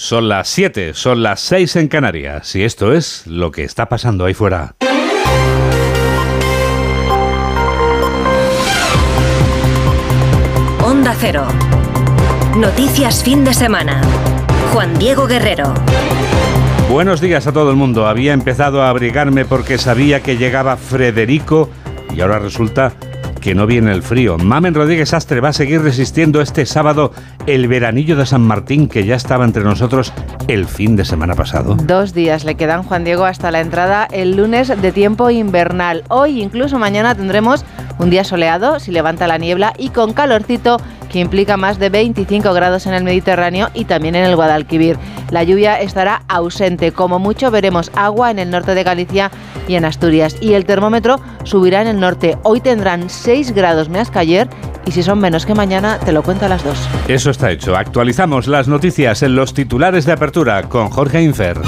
Son las 7, son las 6 en Canarias y esto es lo que está pasando ahí fuera. Onda Cero. Noticias fin de semana. Juan Diego Guerrero. Buenos días a todo el mundo. Había empezado a abrigarme porque sabía que llegaba Frederico y ahora resulta que no viene el frío. Mamen Rodríguez Astre va a seguir resistiendo este sábado el veranillo de San Martín que ya estaba entre nosotros el fin de semana pasado. Dos días le quedan, Juan Diego, hasta la entrada el lunes de tiempo invernal. Hoy, incluso mañana, tendremos un día soleado, si levanta la niebla y con calorcito que implica más de 25 grados en el Mediterráneo y también en el Guadalquivir. La lluvia estará ausente, como mucho veremos agua en el norte de Galicia y en Asturias y el termómetro subirá en el norte. Hoy tendrán 6 grados más que ayer y si son menos que mañana te lo cuento a las 2. Eso está hecho. Actualizamos las noticias en los titulares de apertura con Jorge Infer.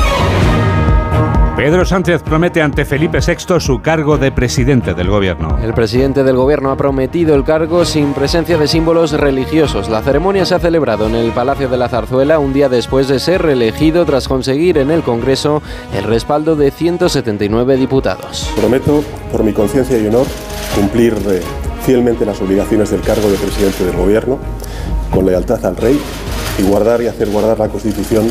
Pedro Sánchez promete ante Felipe VI su cargo de presidente del gobierno. El presidente del gobierno ha prometido el cargo sin presencia de símbolos religiosos. La ceremonia se ha celebrado en el Palacio de la Zarzuela un día después de ser reelegido tras conseguir en el Congreso el respaldo de 179 diputados. Prometo, por mi conciencia y honor, cumplir eh, fielmente las obligaciones del cargo de presidente del gobierno, con lealtad al rey y guardar y hacer guardar la Constitución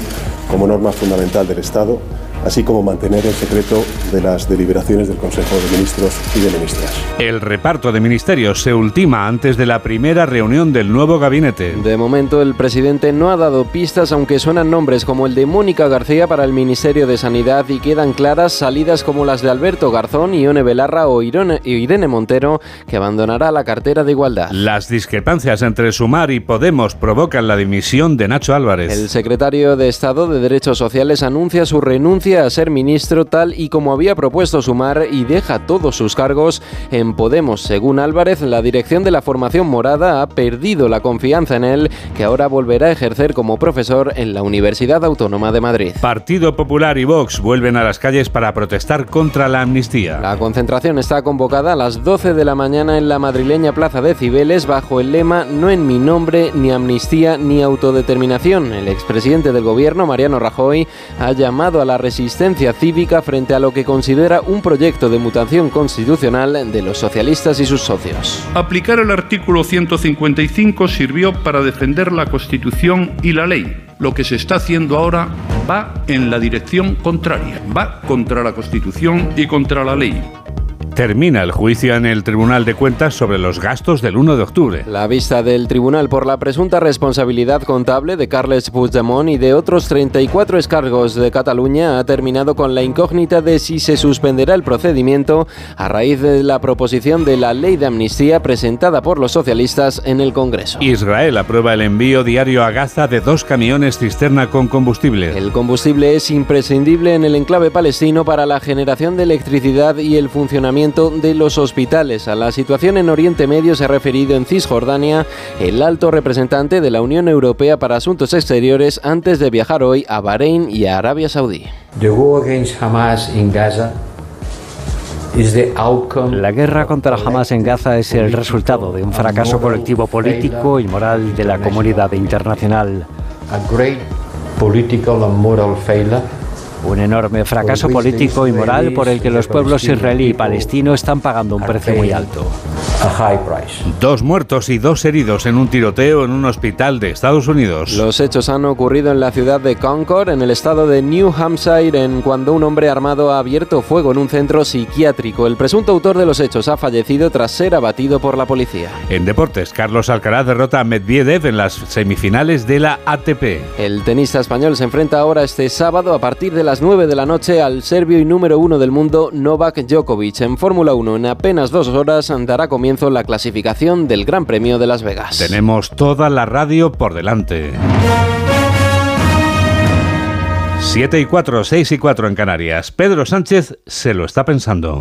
como norma fundamental del Estado así como mantener el secreto de las deliberaciones del Consejo de Ministros y de Ministras. El reparto de ministerios se ultima antes de la primera reunión del nuevo gabinete. De momento, el presidente no ha dado pistas, aunque suenan nombres como el de Mónica García para el Ministerio de Sanidad y quedan claras salidas como las de Alberto Garzón, Ione Belarra o Irene Montero, que abandonará la cartera de Igualdad. Las discrepancias entre Sumar y Podemos provocan la dimisión de Nacho Álvarez. El secretario de Estado de Derechos Sociales anuncia su renuncia a ser ministro tal y como había propuesto Sumar y deja todos sus cargos en Podemos. Según Álvarez, la dirección de la formación morada ha perdido la confianza en él, que ahora volverá a ejercer como profesor en la Universidad Autónoma de Madrid. Partido Popular y Vox vuelven a las calles para protestar contra la amnistía. La concentración está convocada a las 12 de la mañana en la madrileña Plaza de Cibeles bajo el lema No en mi nombre, ni amnistía, ni autodeterminación. El expresidente del gobierno, Mariano Rajoy, ha llamado a la resistencia resistencia cívica frente a lo que considera un proyecto de mutación constitucional de los socialistas y sus socios. Aplicar el artículo 155 sirvió para defender la Constitución y la ley. Lo que se está haciendo ahora va en la dirección contraria, va contra la Constitución y contra la ley termina el juicio en el Tribunal de Cuentas sobre los gastos del 1 de octubre. La vista del tribunal por la presunta responsabilidad contable de Carles Puigdemont y de otros 34 escargos de Cataluña ha terminado con la incógnita de si se suspenderá el procedimiento a raíz de la proposición de la ley de amnistía presentada por los socialistas en el Congreso. Israel aprueba el envío diario a Gaza de dos camiones cisterna con combustible. El combustible es imprescindible en el enclave palestino para la generación de electricidad y el funcionamiento de los hospitales. A la situación en Oriente Medio se ha referido en Cisjordania el alto representante de la Unión Europea para Asuntos Exteriores antes de viajar hoy a Bahrein y a Arabia Saudí. La guerra contra Hamas en Gaza es el resultado de un fracaso colectivo político y moral de la comunidad internacional. Un enorme fracaso político y moral por el que los pueblos israelí y palestino están pagando un precio muy alto. Dos muertos y dos heridos en un tiroteo en un hospital de Estados Unidos. Los hechos han ocurrido en la ciudad de Concord, en el estado de New Hampshire, en cuando un hombre armado ha abierto fuego en un centro psiquiátrico. El presunto autor de los hechos ha fallecido tras ser abatido por la policía. En deportes, Carlos Alcaraz derrota a Medvedev en las semifinales de la ATP. El tenista español se enfrenta ahora este sábado a partir de las 9 de la noche al serbio y número uno del mundo Novak Djokovic. En Fórmula 1, en apenas dos horas, dará comienzo la clasificación del Gran Premio de Las Vegas. Tenemos toda la radio por delante. 7 y 4, 6 y 4 en Canarias. Pedro Sánchez se lo está pensando.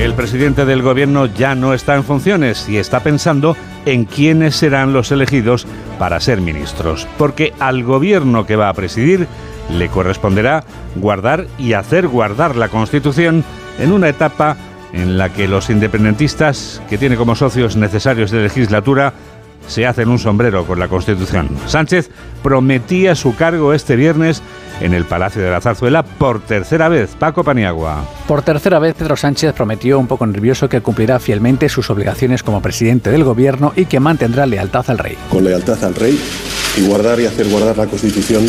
El presidente del gobierno ya no está en funciones y está pensando en quiénes serán los elegidos para ser ministros, porque al gobierno que va a presidir le corresponderá guardar y hacer guardar la Constitución en una etapa en la que los independentistas, que tiene como socios necesarios de legislatura, se hacen un sombrero con la Constitución. Sánchez prometía su cargo este viernes en el Palacio de la Zarzuela por tercera vez. Paco Paniagua. Por tercera vez, Pedro Sánchez prometió un poco nervioso que cumplirá fielmente sus obligaciones como presidente del gobierno y que mantendrá lealtad al rey. Con lealtad al rey y guardar y hacer guardar la Constitución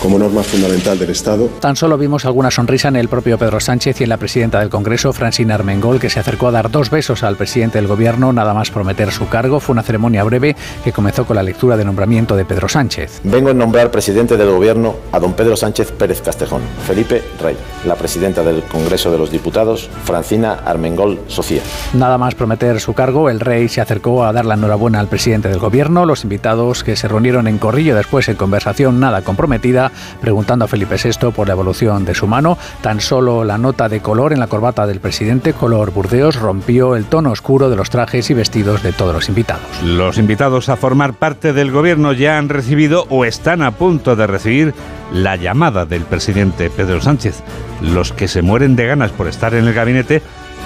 como norma fundamental del Estado. Tan solo vimos alguna sonrisa en el propio Pedro Sánchez y en la presidenta del Congreso, Francina Armengol, que se acercó a dar dos besos al presidente del Gobierno, nada más prometer su cargo. Fue una ceremonia breve que comenzó con la lectura de nombramiento de Pedro Sánchez. Vengo a nombrar presidente del Gobierno a don Pedro Sánchez Pérez Castejón, Felipe Rey, la presidenta del Congreso de los Diputados, Francina Armengol Sofía. Nada más prometer su cargo, el rey se acercó a dar la enhorabuena al presidente del Gobierno. Los invitados que se reunieron en Corrillo después en conversación nada comprometida, preguntando a Felipe VI por la evolución de su mano. Tan solo la nota de color en la corbata del presidente, color burdeos, rompió el tono oscuro de los trajes y vestidos de todos los invitados. Los invitados a formar parte del gobierno ya han recibido o están a punto de recibir la llamada del presidente Pedro Sánchez. Los que se mueren de ganas por estar en el gabinete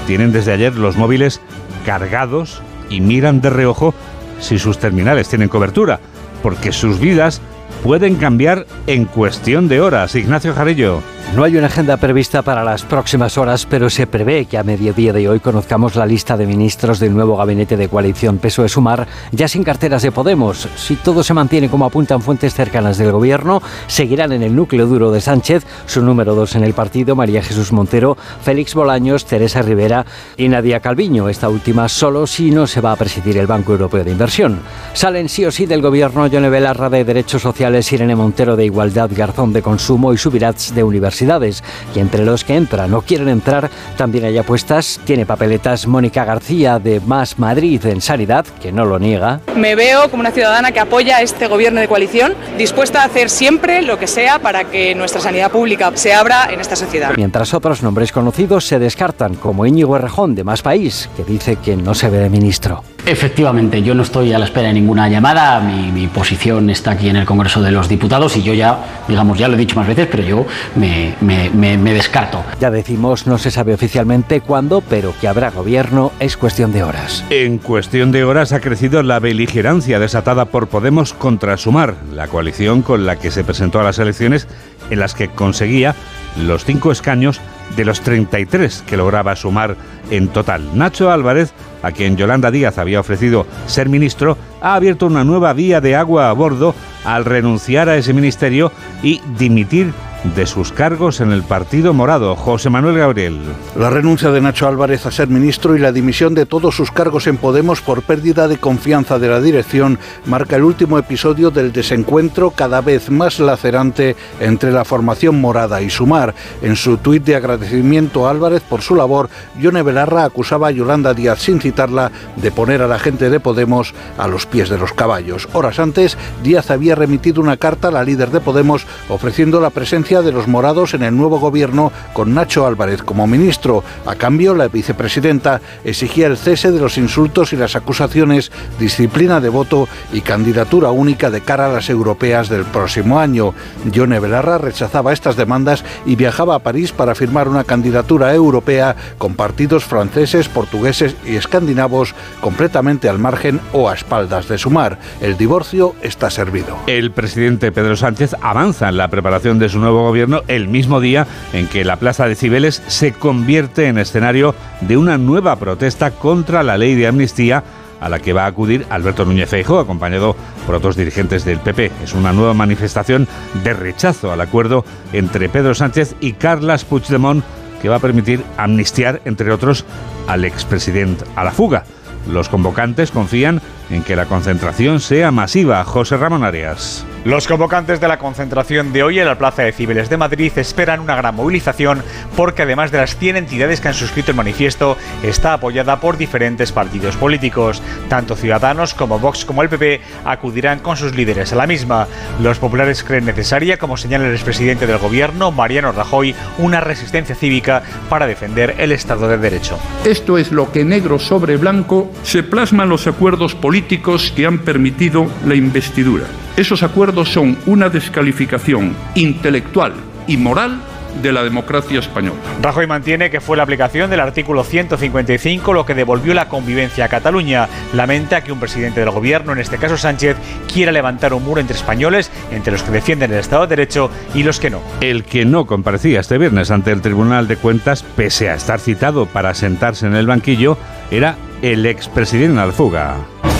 tienen desde ayer los móviles cargados y miran de reojo si sus terminales tienen cobertura porque sus vidas pueden cambiar en cuestión de horas. Ignacio Jarillo. No hay una agenda prevista para las próximas horas, pero se prevé que a mediodía de hoy conozcamos la lista de ministros del nuevo gabinete de coalición PSOE Sumar, ya sin carteras de Podemos. Si todo se mantiene como apuntan fuentes cercanas del gobierno, seguirán en el núcleo duro de Sánchez, su número dos en el partido, María Jesús Montero, Félix Bolaños, Teresa Rivera y Nadia Calviño. Esta última solo si no se va a presidir el Banco Europeo de Inversión. Salen sí o sí del gobierno Yone Belarra de Derechos Sociales, Irene Montero de Igualdad, Garzón de Consumo y Subirats de Universidad y entre los que entran o quieren entrar también hay apuestas. Tiene papeletas Mónica García de Más Madrid en Sanidad, que no lo niega. Me veo como una ciudadana que apoya este gobierno de coalición, dispuesta a hacer siempre lo que sea para que nuestra sanidad pública se abra en esta sociedad. Mientras otros nombres conocidos se descartan, como Íñigo Errejón de Más País, que dice que no se ve de ministro. Efectivamente, yo no estoy a la espera de ninguna llamada, mi, mi, posición está aquí en el Congreso de los Diputados y yo ya, digamos, ya lo he dicho más veces, pero yo me, me, me, me descarto. Ya decimos, no se sabe oficialmente cuándo, pero que habrá gobierno es cuestión de horas. En cuestión de horas ha crecido la beligerancia desatada por Podemos contra Sumar, la coalición con la que se presentó a las elecciones en las que conseguía los cinco escaños de los 33 que lograba sumar en total. Nacho Álvarez, a quien Yolanda Díaz había ofrecido ser ministro, ha abierto una nueva vía de agua a bordo al renunciar a ese ministerio y dimitir de sus cargos en el Partido Morado. José Manuel Gabriel. La renuncia de Nacho Álvarez a ser ministro y la dimisión de todos sus cargos en Podemos por pérdida de confianza de la dirección marca el último episodio del desencuentro cada vez más lacerante entre la formación morada y Sumar. En su tuit de agradecimiento a Álvarez por su labor, Yone Belarra acusaba a Yolanda Díaz sin citarla de poner a la gente de Podemos a los pies de los caballos. Horas antes, Díaz había remitido una carta a la líder de Podemos ofreciendo la presencia de los morados en el nuevo gobierno con Nacho Álvarez como ministro. A cambio, la vicepresidenta exigía el cese de los insultos y las acusaciones, disciplina de voto y candidatura única de cara a las europeas del próximo año. Yone Belarra rechazaba estas demandas y viajaba a París para firmar una candidatura europea con partidos franceses, portugueses y escandinavos completamente al margen o a espaldas de Sumar. El divorcio está servido. El presidente Pedro Sánchez avanza en la preparación de su nuevo gobierno el mismo día en que la Plaza de Cibeles se convierte en escenario de una nueva protesta contra la ley de amnistía a la que va a acudir Alberto Núñez Feijóo, acompañado por otros dirigentes del PP. Es una nueva manifestación de rechazo al acuerdo entre Pedro Sánchez y Carles Puigdemont que va a permitir amnistiar, entre otros, al expresidente a la fuga. Los convocantes confían en que la concentración sea masiva. José Ramón Arias. Los convocantes de la concentración de hoy en la Plaza de Cibeles de Madrid esperan una gran movilización porque además de las 100 entidades que han suscrito el manifiesto, está apoyada por diferentes partidos políticos. Tanto Ciudadanos como Vox como el PP acudirán con sus líderes a la misma. Los populares creen necesaria, como señala el expresidente del gobierno, Mariano Rajoy, una resistencia cívica para defender el Estado de Derecho. Esto es lo que negro sobre blanco se plasman los acuerdos políticos que han permitido la investidura. Esos acuerdos son una descalificación intelectual y moral de la democracia española. Rajoy mantiene que fue la aplicación del artículo 155 lo que devolvió la convivencia a Cataluña. Lamenta que un presidente del gobierno, en este caso Sánchez, quiera levantar un muro entre españoles, entre los que defienden el Estado de Derecho y los que no. El que no comparecía este viernes ante el Tribunal de Cuentas, pese a estar citado para sentarse en el banquillo, era el expresidente Alfuga.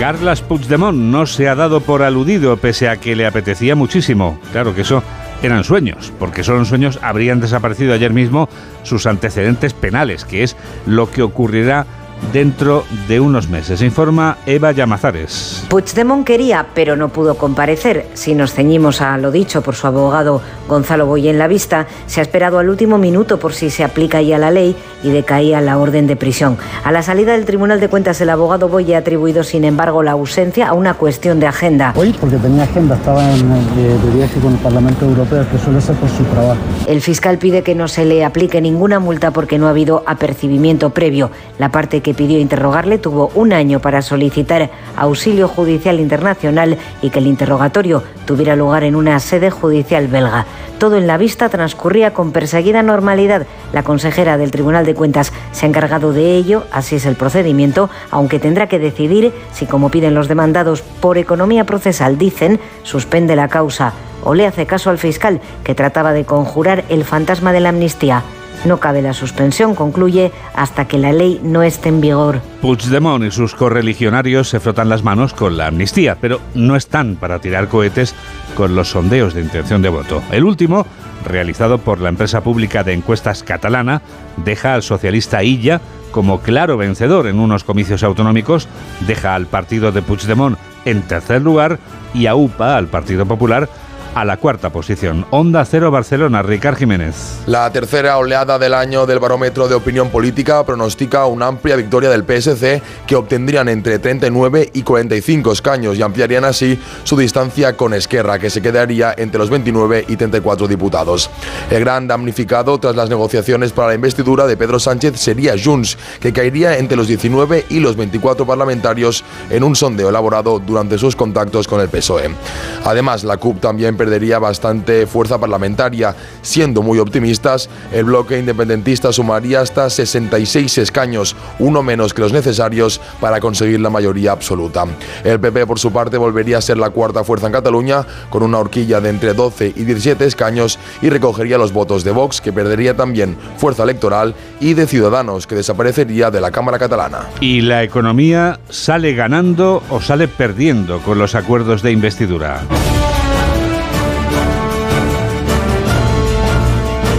Carles Puigdemont no se ha dado por aludido pese a que le apetecía muchísimo. Claro que eso eran sueños, porque solo en sueños habrían desaparecido ayer mismo sus antecedentes penales, que es lo que ocurrirá dentro de unos meses. Informa Eva Llamazares. Puigdemont quería, pero no pudo comparecer. Si nos ceñimos a lo dicho por su abogado Gonzalo Boy en la vista, se ha esperado al último minuto por si se aplica ya la ley y decaía la orden de prisión. A la salida del Tribunal de Cuentas, el abogado Boy ha atribuido, sin embargo, la ausencia a una cuestión de agenda. Hoy, porque tenía agenda, estaba en el, de viaje con el Parlamento Europeo, que suele ser por su trabajo. El fiscal pide que no se le aplique ninguna multa porque no ha habido apercibimiento previo. La parte que pidió interrogarle tuvo un año para solicitar auxilio judicial internacional y que el interrogatorio tuviera lugar en una sede judicial belga. Todo en la vista transcurría con perseguida normalidad. La consejera del Tribunal de Cuentas se ha encargado de ello, así es el procedimiento, aunque tendrá que decidir si, como piden los demandados por economía procesal, dicen, suspende la causa o le hace caso al fiscal que trataba de conjurar el fantasma de la amnistía. No cabe la suspensión, concluye, hasta que la ley no esté en vigor. Puigdemont y sus correligionarios se frotan las manos con la amnistía, pero no están para tirar cohetes con los sondeos de intención de voto. El último, realizado por la empresa pública de encuestas catalana, deja al socialista Illa como claro vencedor en unos comicios autonómicos, deja al partido de Puigdemont en tercer lugar y a UPA, al Partido Popular, a la cuarta posición. Onda Cero Barcelona, Ricard Jiménez. La tercera oleada del año del barómetro de opinión política pronostica una amplia victoria del PSC que obtendrían entre 39 y 45 escaños y ampliarían así su distancia con Esquerra, que se quedaría entre los 29 y 34 diputados. El gran damnificado tras las negociaciones para la investidura de Pedro Sánchez sería Junts, que caería entre los 19 y los 24 parlamentarios en un sondeo elaborado durante sus contactos con el PSOE. Además, la CUP también perdería bastante fuerza parlamentaria. Siendo muy optimistas, el bloque independentista sumaría hasta 66 escaños, uno menos que los necesarios para conseguir la mayoría absoluta. El PP, por su parte, volvería a ser la cuarta fuerza en Cataluña, con una horquilla de entre 12 y 17 escaños y recogería los votos de Vox, que perdería también fuerza electoral, y de Ciudadanos, que desaparecería de la Cámara catalana. ¿Y la economía sale ganando o sale perdiendo con los acuerdos de investidura?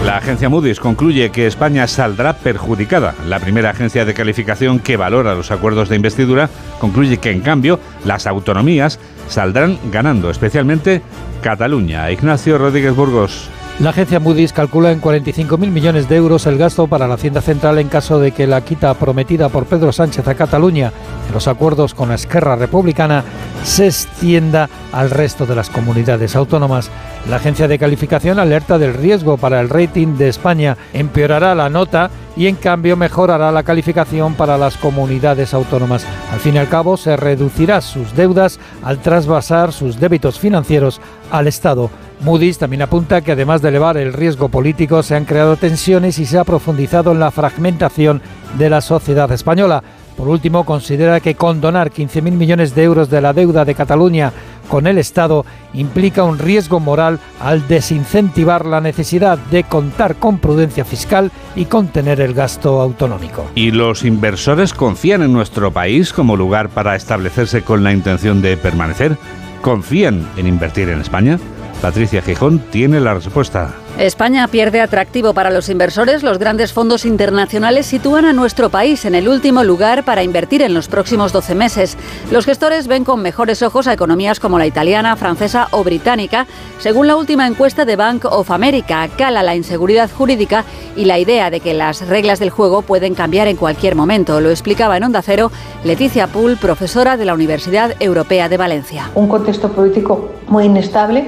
La agencia Moody's concluye que España saldrá perjudicada. La primera agencia de calificación que valora los acuerdos de investidura concluye que, en cambio, las autonomías saldrán ganando, especialmente Cataluña. Ignacio Rodríguez Burgos. La agencia Moody's calcula en 45.000 millones de euros el gasto para la Hacienda Central en caso de que la quita prometida por Pedro Sánchez a Cataluña en los acuerdos con la Esquerra Republicana se extienda al resto de las comunidades autónomas. La agencia de calificación alerta del riesgo para el rating de España. Empeorará la nota y en cambio mejorará la calificación para las comunidades autónomas. Al fin y al cabo se reducirá sus deudas al trasvasar sus débitos financieros al Estado. Moody's también apunta que además de elevar el riesgo político se han creado tensiones y se ha profundizado en la fragmentación de la sociedad española. Por último, considera que condonar 15.000 millones de euros de la deuda de Cataluña con el Estado implica un riesgo moral al desincentivar la necesidad de contar con prudencia fiscal y contener el gasto autonómico. ¿Y los inversores confían en nuestro país como lugar para establecerse con la intención de permanecer? ¿Confían en invertir en España? Patricia Gijón tiene la respuesta. España pierde atractivo para los inversores. Los grandes fondos internacionales sitúan a nuestro país en el último lugar para invertir en los próximos 12 meses. Los gestores ven con mejores ojos a economías como la italiana, francesa o británica. Según la última encuesta de Bank of America, cala la inseguridad jurídica y la idea de que las reglas del juego pueden cambiar en cualquier momento. Lo explicaba en Onda Cero Leticia Pool, profesora de la Universidad Europea de Valencia. Un contexto político muy inestable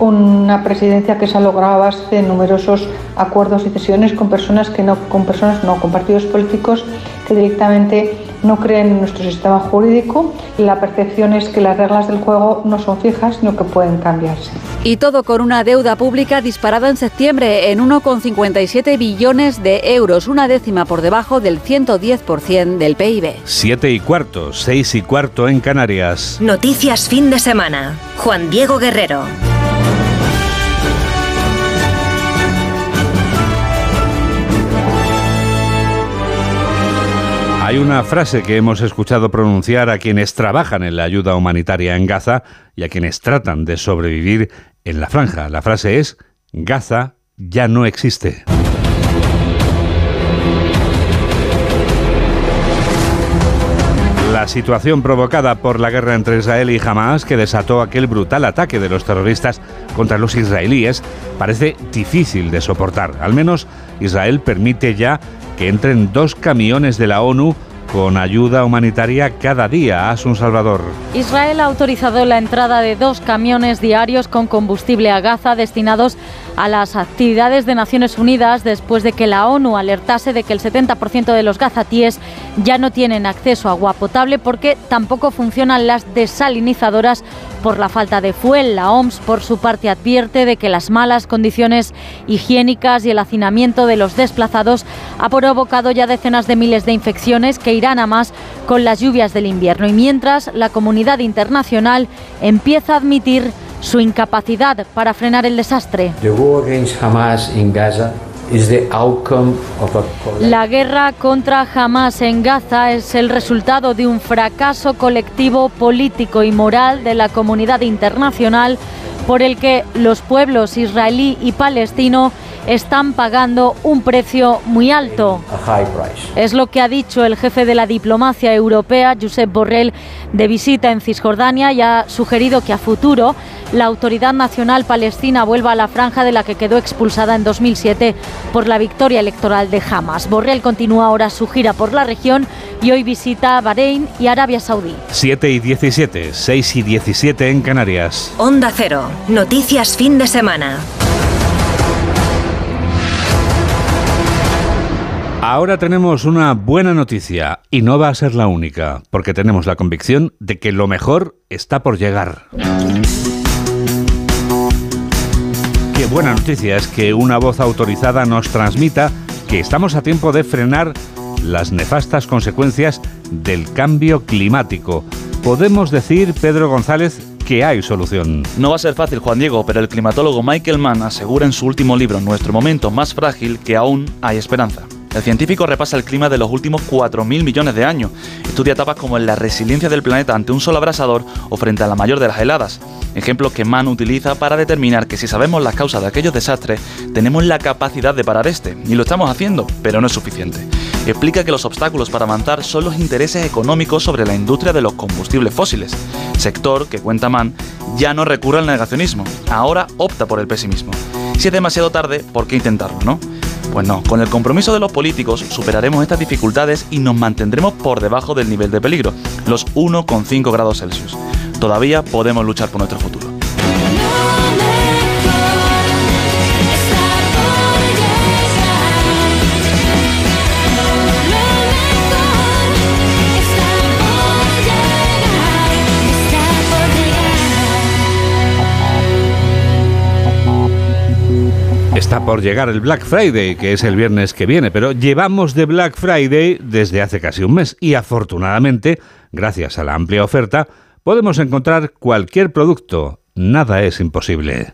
una presidencia que se ha logrado a base de numerosos acuerdos y cesiones con personas que no, con personas no, con partidos políticos que directamente no creen en nuestro sistema jurídico. La percepción es que las reglas del juego no son fijas, sino que pueden cambiarse. Y todo con una deuda pública disparada en septiembre en 1,57 billones de euros, una décima por debajo del 110% del PIB. Siete y cuarto, seis y cuarto en Canarias. Noticias fin de semana. Juan Diego Guerrero. Hay una frase que hemos escuchado pronunciar a quienes trabajan en la ayuda humanitaria en Gaza y a quienes tratan de sobrevivir en la franja. La frase es, Gaza ya no existe. La situación provocada por la guerra entre Israel y Hamas, que desató aquel brutal ataque de los terroristas contra los israelíes, parece difícil de soportar. Al menos Israel permite ya que entren dos camiones de la ONU con ayuda humanitaria cada día a Sun Salvador. Israel ha autorizado la entrada de dos camiones diarios con combustible a Gaza destinados a las actividades de Naciones Unidas después de que la ONU alertase de que el 70% de los gazatíes ya no tienen acceso a agua potable porque tampoco funcionan las desalinizadoras por la falta de fuel. La OMS, por su parte, advierte de que las malas condiciones higiénicas y el hacinamiento de los desplazados ha provocado ya decenas de miles de infecciones que irán a más con las lluvias del invierno. Y mientras la comunidad internacional empieza a admitir su incapacidad para frenar el desastre. La guerra contra Hamas en Gaza es el resultado de un fracaso colectivo político y moral de la comunidad internacional por el que los pueblos israelí y palestino están pagando un precio muy alto. Es lo que ha dicho el jefe de la diplomacia europea, Josep Borrell, de visita en Cisjordania y ha sugerido que a futuro la Autoridad Nacional Palestina vuelva a la franja de la que quedó expulsada en 2007 por la victoria electoral de Hamas. Borrell continúa ahora su gira por la región y hoy visita Bahrein y Arabia Saudí. 7 y 17, 6 y 17 en Canarias. Onda Cero. Noticias fin de semana. Ahora tenemos una buena noticia y no va a ser la única, porque tenemos la convicción de que lo mejor está por llegar. Qué buena noticia es que una voz autorizada nos transmita que estamos a tiempo de frenar las nefastas consecuencias del cambio climático. Podemos decir, Pedro González, que hay solución. No va a ser fácil, Juan Diego, pero el climatólogo Michael Mann asegura en su último libro, Nuestro momento más frágil, que aún hay esperanza. El científico repasa el clima de los últimos 4.000 millones de años. Estudia etapas como la resiliencia del planeta ante un sol abrasador o frente a la mayor de las heladas. Ejemplos que Mann utiliza para determinar que si sabemos las causas de aquellos desastres, tenemos la capacidad de parar este. Y lo estamos haciendo, pero no es suficiente. Explica que los obstáculos para avanzar son los intereses económicos sobre la industria de los combustibles fósiles. Sector que, cuenta Mann, ya no recurre al negacionismo. Ahora opta por el pesimismo. Si es demasiado tarde, ¿por qué intentarlo, no? Pues no, con el compromiso de los políticos superaremos estas dificultades y nos mantendremos por debajo del nivel de peligro, los 1,5 grados Celsius. Todavía podemos luchar por nuestro futuro. Está por llegar el Black Friday, que es el viernes que viene, pero llevamos de Black Friday desde hace casi un mes y afortunadamente, gracias a la amplia oferta, podemos encontrar cualquier producto. Nada es imposible.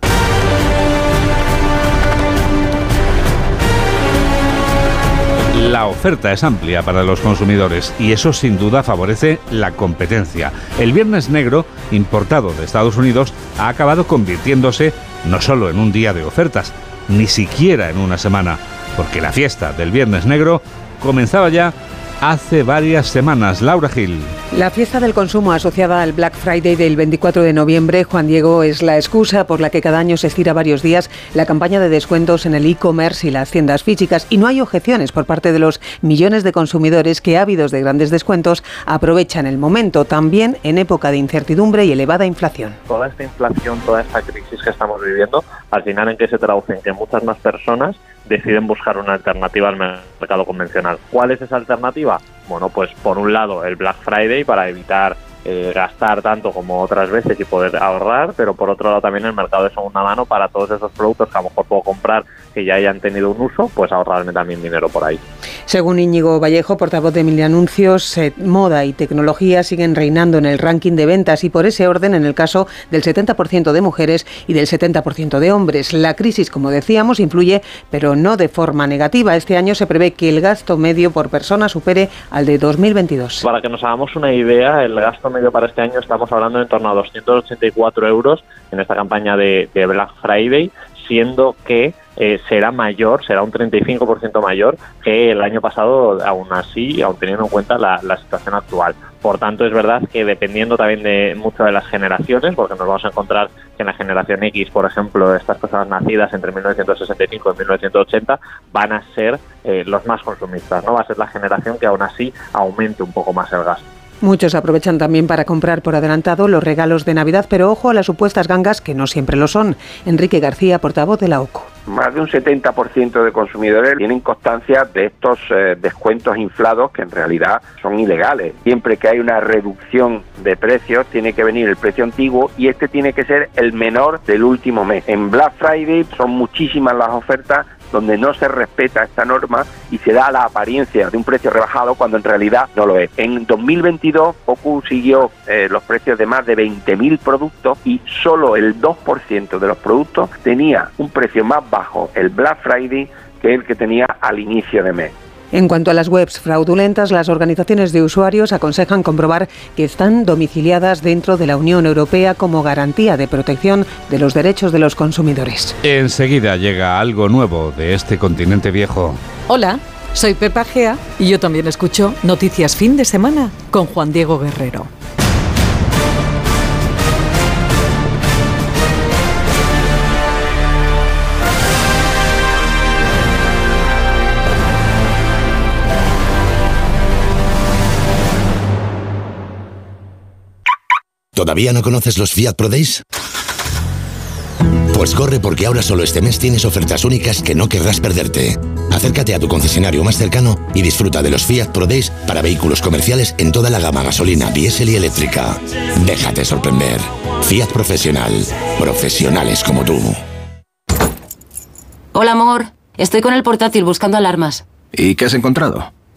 La oferta es amplia para los consumidores y eso sin duda favorece la competencia. El Viernes Negro, importado de Estados Unidos, ha acabado convirtiéndose no solo en un día de ofertas, ni siquiera en una semana, porque la fiesta del Viernes Negro comenzaba ya hace varias semanas. Laura Gil. La fiesta del consumo asociada al Black Friday del 24 de noviembre, Juan Diego, es la excusa por la que cada año se estira varios días la campaña de descuentos en el e-commerce y las tiendas físicas. Y no hay objeciones por parte de los millones de consumidores que, ávidos de grandes descuentos, aprovechan el momento, también en época de incertidumbre y elevada inflación. Toda esta inflación, toda esta crisis que estamos viviendo, al final en qué se traduce en que muchas más personas deciden buscar una alternativa al mercado convencional. ¿Cuál es esa alternativa? Bueno, pues por un lado el Black Friday para evitar eh, gastar tanto como otras veces y poder ahorrar, pero por otro lado también el mercado de segunda mano para todos esos productos que a lo mejor puedo comprar que ya hayan tenido un uso, pues ahorrarme también dinero por ahí. Según Íñigo Vallejo, portavoz de Emilia Anuncios, eh, moda y tecnología siguen reinando en el ranking de ventas y por ese orden en el caso del 70% de mujeres y del 70% de hombres. La crisis, como decíamos, influye, pero no de forma negativa. Este año se prevé que el gasto medio por persona supere al de 2022. Para que nos hagamos una idea, el gasto medio para este año estamos hablando en torno a 284 euros en esta campaña de, de Black Friday, siendo que eh, será mayor, será un 35% mayor que el año pasado, aún así, aún teniendo en cuenta la, situación actual. Por tanto, es verdad que dependiendo también de mucho de las generaciones, porque nos vamos a encontrar que en la generación X, por ejemplo, estas personas nacidas entre 1965 y 1980 van a ser eh, los más consumistas, ¿no? Va a ser la generación que aún así aumente un poco más el gasto. Muchos aprovechan también para comprar por adelantado los regalos de Navidad, pero ojo a las supuestas gangas que no siempre lo son. Enrique García, portavoz de la OCU. Más de un 70% de consumidores tienen constancia de estos eh, descuentos inflados que en realidad son ilegales. Siempre que hay una reducción de precios tiene que venir el precio antiguo y este tiene que ser el menor del último mes. En Black Friday son muchísimas las ofertas donde no se respeta esta norma y se da la apariencia de un precio rebajado cuando en realidad no lo es. En 2022 OCU siguió eh, los precios de más de 20.000 productos y solo el 2% de los productos tenía un precio más bajo el Black Friday que el que tenía al inicio de mes. En cuanto a las webs fraudulentas, las organizaciones de usuarios aconsejan comprobar que están domiciliadas dentro de la Unión Europea como garantía de protección de los derechos de los consumidores. Enseguida llega algo nuevo de este continente viejo. Hola, soy Pepa Gea y yo también escucho Noticias Fin de Semana con Juan Diego Guerrero. ¿Todavía no conoces los Fiat Pro Days? Pues corre porque ahora solo este mes tienes ofertas únicas que no querrás perderte. Acércate a tu concesionario más cercano y disfruta de los Fiat Pro Days para vehículos comerciales en toda la gama gasolina, diésel y eléctrica. Déjate sorprender. Fiat Profesional. Profesionales como tú. Hola, amor. Estoy con el portátil buscando alarmas. ¿Y qué has encontrado?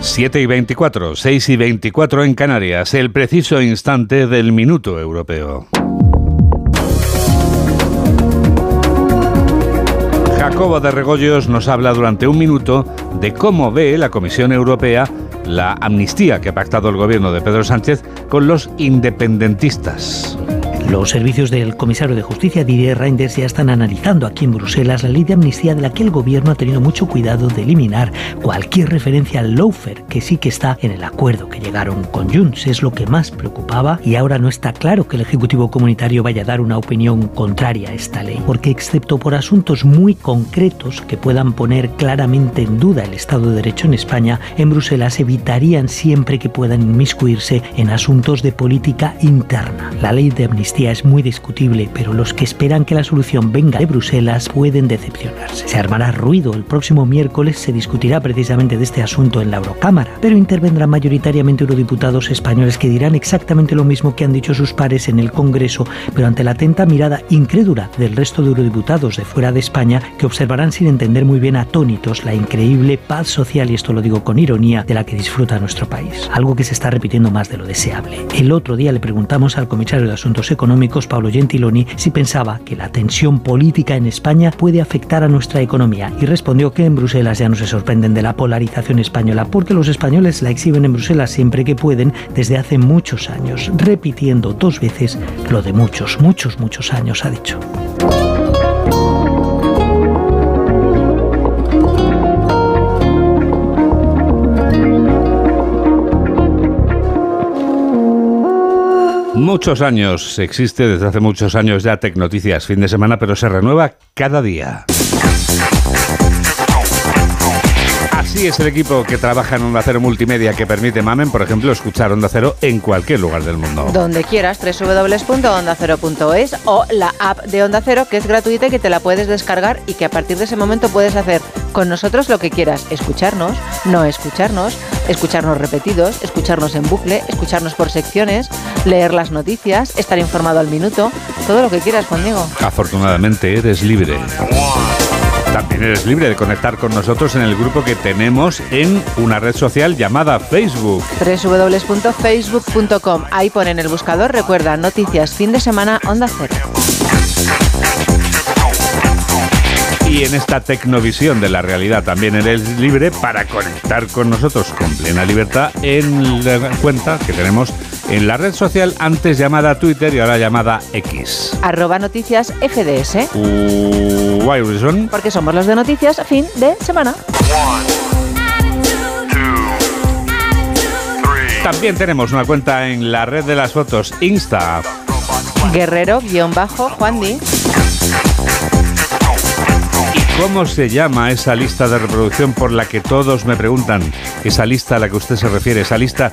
7 y 24, 6 y 24 en Canarias, el preciso instante del minuto europeo. Jacobo de Regoyos nos habla durante un minuto de cómo ve la Comisión Europea la amnistía que ha pactado el gobierno de Pedro Sánchez con los independentistas. Los servicios del comisario de justicia Didier Reinders ya están analizando aquí en Bruselas la ley de amnistía de la que el gobierno ha tenido mucho cuidado de eliminar cualquier referencia al lawfare, que sí que está en el acuerdo que llegaron con Junts. Es lo que más preocupaba y ahora no está claro que el Ejecutivo Comunitario vaya a dar una opinión contraria a esta ley, porque excepto por asuntos muy concretos que puedan poner claramente en duda el Estado de Derecho en España, en Bruselas evitarían siempre que puedan inmiscuirse en asuntos de política interna. La ley de amnistía es muy discutible, pero los que esperan que la solución venga de Bruselas pueden decepcionarse. Se armará ruido. El próximo miércoles se discutirá precisamente de este asunto en la Eurocámara, pero intervendrán mayoritariamente eurodiputados españoles que dirán exactamente lo mismo que han dicho sus pares en el Congreso, pero ante la atenta mirada incrédula del resto de eurodiputados de fuera de España que observarán sin entender muy bien atónitos la increíble paz social, y esto lo digo con ironía, de la que disfruta nuestro país. Algo que se está repitiendo más de lo deseable. El otro día le preguntamos al comisario de Asuntos Económicos Pablo Gentiloni, si pensaba que la tensión política en España puede afectar a nuestra economía y respondió que en Bruselas ya no se sorprenden de la polarización española porque los españoles la exhiben en Bruselas siempre que pueden desde hace muchos años, repitiendo dos veces lo de muchos, muchos, muchos años, ha dicho. Muchos años existe, desde hace muchos años ya Tecnoticias fin de semana, pero se renueva cada día. Así es el equipo que trabaja en Onda Cero Multimedia que permite Mamen, por ejemplo, escuchar Onda Cero en cualquier lugar del mundo. Donde quieras, www.ondacero.es o la app de Onda Cero que es gratuita y que te la puedes descargar y que a partir de ese momento puedes hacer con nosotros lo que quieras. Escucharnos, no escucharnos, escucharnos repetidos, escucharnos en bucle, escucharnos por secciones, leer las noticias, estar informado al minuto, todo lo que quieras, Juan Diego. Afortunadamente eres libre. También eres libre de conectar con nosotros en el grupo que tenemos en una red social llamada Facebook. www.facebook.com. Ahí ponen el buscador, recuerda, noticias fin de semana Onda Cero. Y en esta tecnovisión de la realidad también eres libre para conectar con nosotros con plena libertad en la cuenta que tenemos en la red social antes llamada Twitter y ahora llamada X. Arroba noticias FDS. Why reason? Porque somos los de noticias fin de semana. También tenemos una cuenta en la red de las fotos Insta. Guerrero-Juan Di. ¿Cómo se llama esa lista de reproducción por la que todos me preguntan? Esa lista a la que usted se refiere, esa lista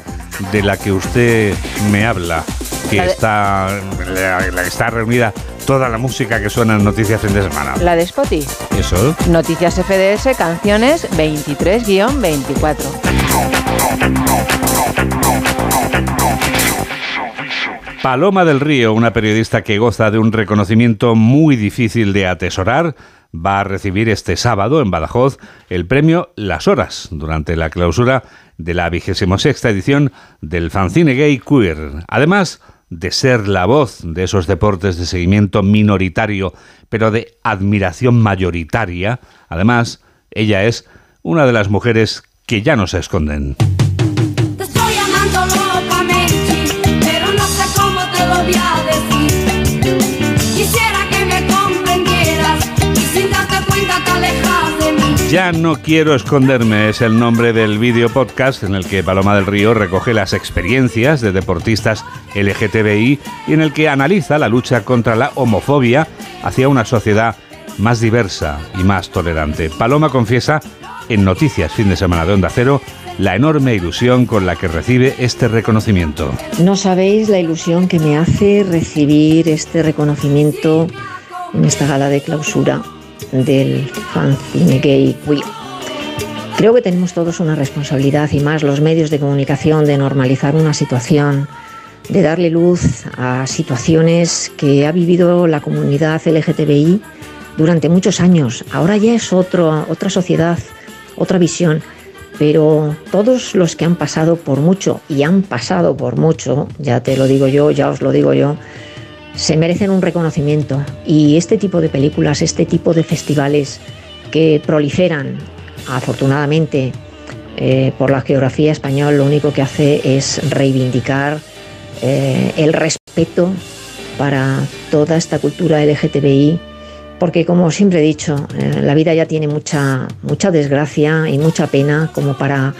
de la que usted me habla, que La está, la, la que está reunida toda la música que suena en Noticias Fin de Semana. La de Spotify. Eso. Noticias FDS, canciones 23-24. Paloma del Río, una periodista que goza de un reconocimiento muy difícil de atesorar, va a recibir este sábado en Badajoz el premio Las Horas durante la clausura de la 26 edición del fanzine gay queer. Además de ser la voz de esos deportes de seguimiento minoritario, pero de admiración mayoritaria, además, ella es una de las mujeres que ya no se esconden. Ya no quiero esconderme es el nombre del vídeo podcast en el que Paloma del Río recoge las experiencias de deportistas LGTBI y en el que analiza la lucha contra la homofobia hacia una sociedad más diversa y más tolerante. Paloma confiesa en Noticias Fin de Semana de Onda Cero la enorme ilusión con la que recibe este reconocimiento. No sabéis la ilusión que me hace recibir este reconocimiento en esta gala de clausura del fanzine gay queer. Creo que tenemos todos una responsabilidad y más los medios de comunicación de normalizar una situación, de darle luz a situaciones que ha vivido la comunidad LGTBI durante muchos años. Ahora ya es otro, otra sociedad, otra visión, pero todos los que han pasado por mucho y han pasado por mucho, ya te lo digo yo, ya os lo digo yo, se merecen un reconocimiento. Y este tipo de películas, este tipo de festivales que proliferan, afortunadamente, eh, por la geografía española, lo único que hace es reivindicar eh, el respeto para toda esta cultura LGTBI, porque como siempre he dicho, eh, la vida ya tiene mucha, mucha desgracia y mucha pena como para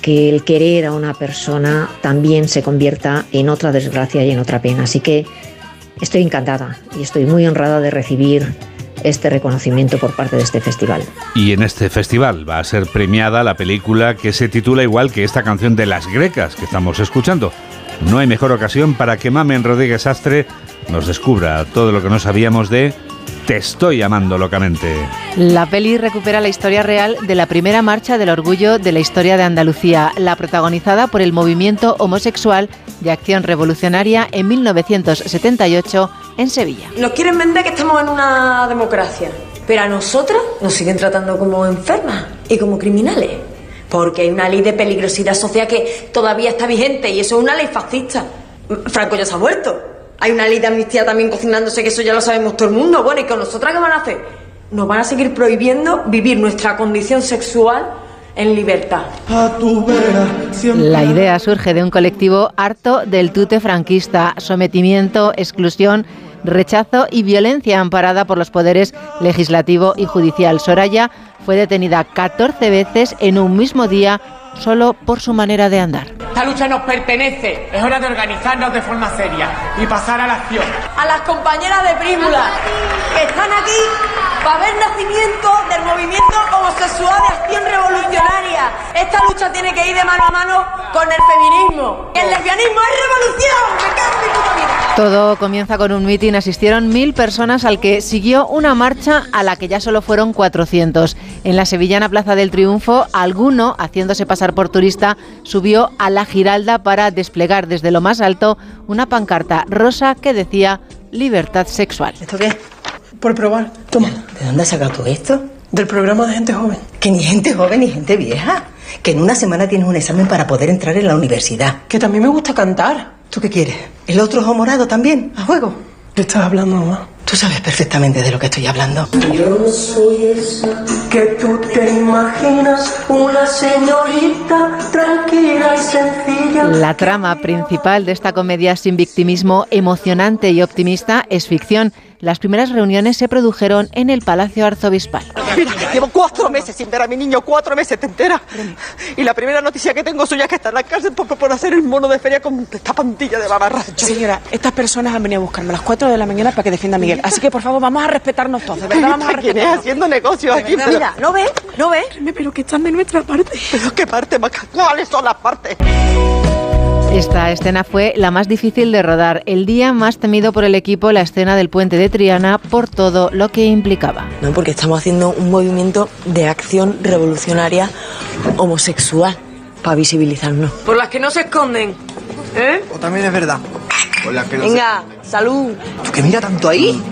que el querer a una persona también se convierta en otra desgracia y en otra pena. Así que estoy encantada y estoy muy honrada de recibir este reconocimiento por parte de este festival. Y en este festival va a ser premiada la película que se titula igual que esta canción de Las Grecas que estamos escuchando. No hay mejor ocasión para que Mamen Rodríguez Astre nos descubra todo lo que no sabíamos de Te estoy amando locamente. La peli recupera la historia real de la primera marcha del orgullo de la historia de Andalucía, la protagonizada por el movimiento homosexual de acción revolucionaria en 1978 en Sevilla. Nos quieren vender que estamos en una democracia, pero a nosotras nos siguen tratando como enfermas y como criminales. Porque hay una ley de peligrosidad social que todavía está vigente y eso es una ley fascista. Franco ya se ha muerto. Hay una ley de amnistía también cocinándose, que eso ya lo sabemos todo el mundo. Bueno, ¿y con nosotras qué van a hacer? Nos van a seguir prohibiendo vivir nuestra condición sexual en libertad. La idea surge de un colectivo harto del tute franquista, sometimiento, exclusión, rechazo y violencia amparada por los poderes legislativo y judicial. Soraya fue detenida 14 veces en un mismo día solo por su manera de andar. Esta lucha nos pertenece. Es hora de organizarnos de forma seria y pasar a la acción. A las compañeras de Prímula, que están aquí para ver nacimiento del movimiento homosexual de acción revolucionaria. Esta lucha tiene que ir de mano a mano con el feminismo. El lesbianismo es revolución. Me Todo comienza con un mitin. Asistieron mil personas al que siguió una marcha a la que ya solo fueron 400. En la sevillana Plaza del Triunfo, alguno, haciéndose pasar por turista, subió a la Giralda para desplegar desde lo más alto una pancarta rosa que decía libertad sexual. ¿Esto qué? Por probar. Toma. ¿De dónde has sacado tú esto? Del programa de gente joven. Que ni gente joven ni gente vieja. Que en una semana tienes un examen para poder entrar en la universidad. Que también me gusta cantar. ¿Tú qué quieres? ¿El otro ojo morado también? ¿A juego? ¿Qué estás hablando, mamá? Tú sabes perfectamente de lo que estoy hablando. Yo soy esa que tú te imaginas, una señorita tranquila y sencilla. La trama principal de esta comedia sin victimismo emocionante y optimista es ficción. Las primeras reuniones se produjeron en el Palacio Arzobispal. Mira, llevo cuatro meses sin ver a mi niño, cuatro meses, ¿te enteras? Y la primera noticia que tengo suya es que está en la cárcel por, por hacer el mono de feria con esta pandilla de babarrachos. Señora, estas personas han venido a buscarme a las 4 de la mañana para que defienda a Miguel. Así que, por favor, vamos a respetarnos todos, de verdad, vamos a ¿Quién es respetarnos. haciendo negocios aquí? verdad, mira, ¿no ves? ¿No ves? Pero que están de nuestra parte. ¿Pero qué parte, Maca? ¿Cuáles son las partes? Esta escena fue la más difícil de rodar, el día más temido por el equipo, la escena del puente de Triana, por todo lo que implicaba. No, porque estamos haciendo un movimiento de acción revolucionaria homosexual para visibilizarnos. Por las que no se esconden. ¿Eh? O también es verdad. Venga, salud. ¿Tú qué mira tanto ahí?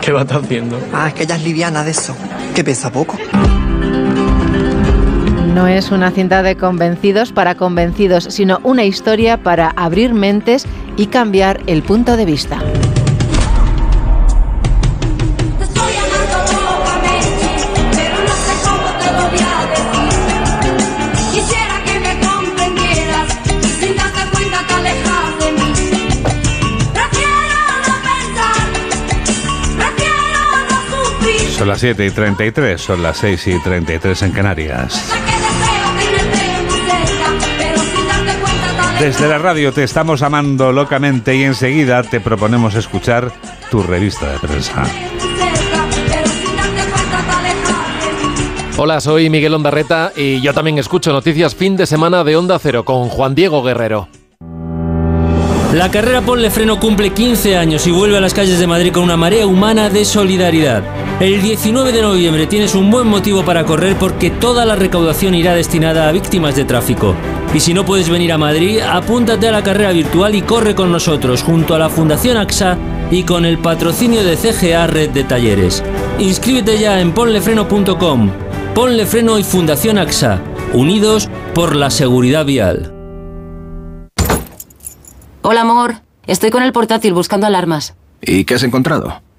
¿Qué va a estar haciendo? Ah, es que ella es liviana de eso. Que pesa poco. No es una cinta de convencidos para convencidos, sino una historia para abrir mentes y cambiar el punto de vista. Son las 7 y 33, son las 6 y 33 en Canarias. Desde la radio te estamos amando locamente y enseguida te proponemos escuchar tu revista de prensa. Hola, soy Miguel Ondarreta y yo también escucho noticias fin de semana de Onda Cero con Juan Diego Guerrero. La carrera Ponle Freno cumple 15 años y vuelve a las calles de Madrid con una marea humana de solidaridad. El 19 de noviembre tienes un buen motivo para correr porque toda la recaudación irá destinada a víctimas de tráfico. Y si no puedes venir a Madrid, apúntate a la carrera virtual y corre con nosotros junto a la Fundación AXA y con el patrocinio de CGA Red de Talleres. Inscríbete ya en ponlefreno.com. Ponle Freno y Fundación AXA, unidos por la seguridad vial. Hola, amor. Estoy con el portátil buscando alarmas. ¿Y qué has encontrado?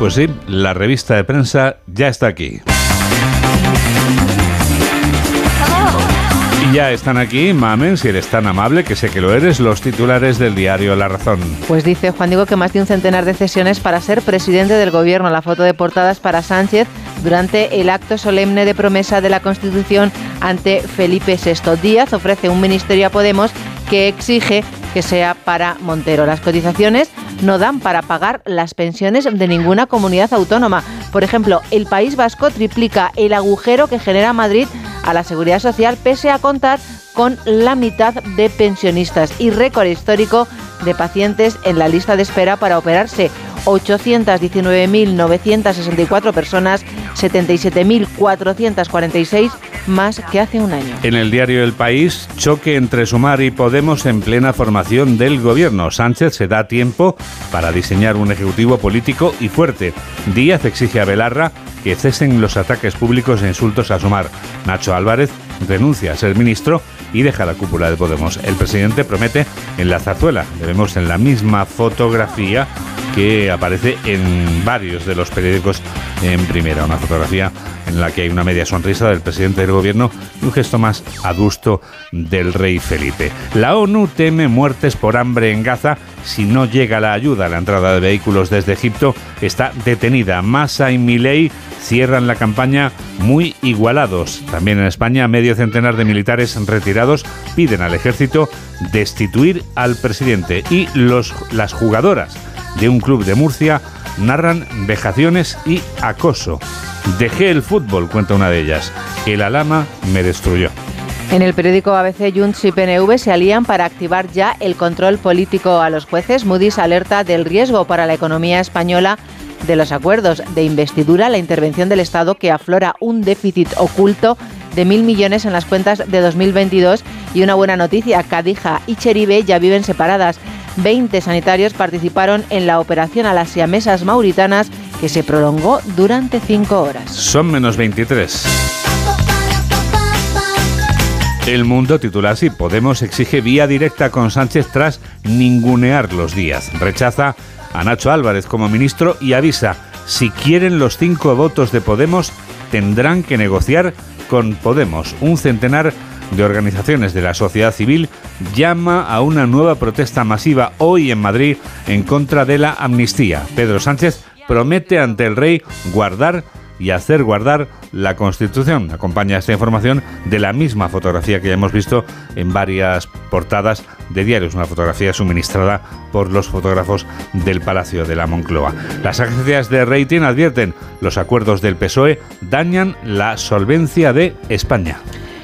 Pues sí, la revista de prensa ya está aquí. Y ya están aquí, mamen, si eres tan amable, que sé que lo eres, los titulares del diario La Razón. Pues dice Juan Diego que más de un centenar de sesiones para ser presidente del gobierno. La foto de portada es para Sánchez durante el acto solemne de promesa de la Constitución ante Felipe VI. Díaz ofrece un ministerio a Podemos que exige que sea para Montero. Las cotizaciones no dan para pagar las pensiones de ninguna comunidad autónoma. Por ejemplo, el País Vasco triplica el agujero que genera Madrid a la seguridad social pese a contar con la mitad de pensionistas y récord histórico de pacientes en la lista de espera para operarse. 819.964 personas, 77.446 más que hace un año. En el diario El País, choque entre Sumar y Podemos en plena formación del gobierno. Sánchez se da tiempo para diseñar un ejecutivo político y fuerte. Díaz exige a Belarra que cesen los ataques públicos e insultos a Sumar. Nacho Álvarez renuncia a ser ministro y deja la cúpula de Podemos. El presidente promete en la zarzuela. Le vemos en la misma fotografía que aparece en varios de los periódicos en primera. Una fotografía en la que hay una media sonrisa del presidente del gobierno y un gesto más adusto del rey Felipe. La ONU teme muertes por hambre en Gaza si no llega la ayuda. La entrada de vehículos desde Egipto está detenida. Massa y Milei cierran la campaña muy igualados. También en España, medio centenar de militares retirados piden al ejército destituir al presidente y los, las jugadoras de un club de Murcia narran vejaciones y acoso. Dejé el fútbol, cuenta una de ellas. El alama me destruyó. En el periódico ABC, Junts y PNV se alían para activar ya el control político a los jueces. Moody's alerta del riesgo para la economía española de los acuerdos de investidura, la intervención del Estado que aflora un déficit oculto de mil millones en las cuentas de 2022 y una buena noticia, Cadija y Cheribe ya viven separadas. 20 sanitarios participaron en la operación a las siamesas mauritanas que se prolongó durante cinco horas. Son menos 23. El mundo titula así, Podemos exige vía directa con Sánchez tras ningunear los días. Rechaza a Nacho Álvarez como ministro y avisa, si quieren los cinco votos de Podemos, tendrán que negociar con Podemos. Un centenar organizaciones de la sociedad civil llama a una nueva protesta masiva hoy en Madrid en contra de la amnistía. Pedro Sánchez promete ante el rey guardar y hacer guardar la Constitución. Acompaña esta información de la misma fotografía que ya hemos visto en varias portadas de diarios, una fotografía suministrada por los fotógrafos del Palacio de la Moncloa. Las agencias de rating advierten los acuerdos del PSOE dañan la solvencia de España.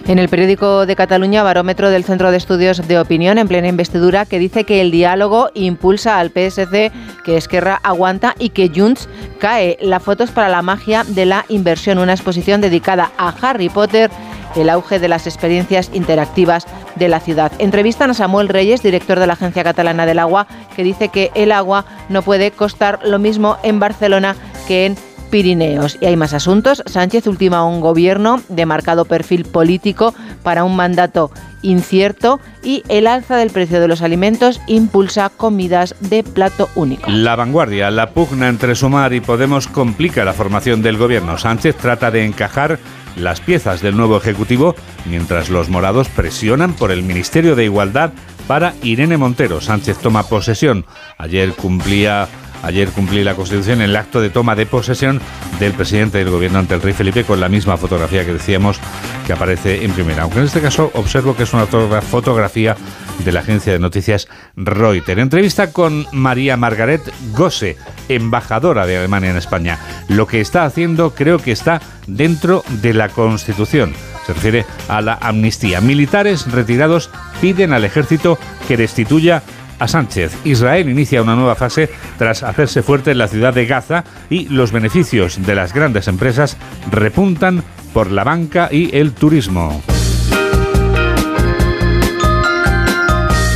En el periódico de Cataluña, barómetro del Centro de Estudios de Opinión en plena investidura, que dice que el diálogo impulsa al PSC, que Esquerra aguanta y que Junts cae. La foto es para la magia de la inversión, una exposición dedicada a Harry Potter el auge de las experiencias interactivas de la ciudad. Entrevistan a Samuel Reyes, director de la Agencia Catalana del Agua, que dice que el agua no puede costar lo mismo en Barcelona que en Pirineos. Y hay más asuntos. Sánchez ultima un gobierno de marcado perfil político para un mandato incierto y el alza del precio de los alimentos impulsa comidas de plato único. La vanguardia, la pugna entre Sumar y Podemos complica la formación del gobierno. Sánchez trata de encajar las piezas del nuevo Ejecutivo mientras los morados presionan por el Ministerio de Igualdad para Irene Montero. Sánchez toma posesión. Ayer cumplía Ayer cumplí la Constitución en el acto de toma de posesión del presidente del gobierno ante el rey Felipe con la misma fotografía que decíamos que aparece en primera. Aunque en este caso observo que es una fotografía de la agencia de noticias Reuters. Entrevista con María Margaret Gosse, embajadora de Alemania en España. Lo que está haciendo creo que está dentro de la Constitución. Se refiere a la amnistía. Militares retirados piden al ejército que destituya a Sánchez. Israel inicia una nueva fase tras hacerse fuerte en la ciudad de Gaza y los beneficios de las grandes empresas repuntan por la banca y el turismo.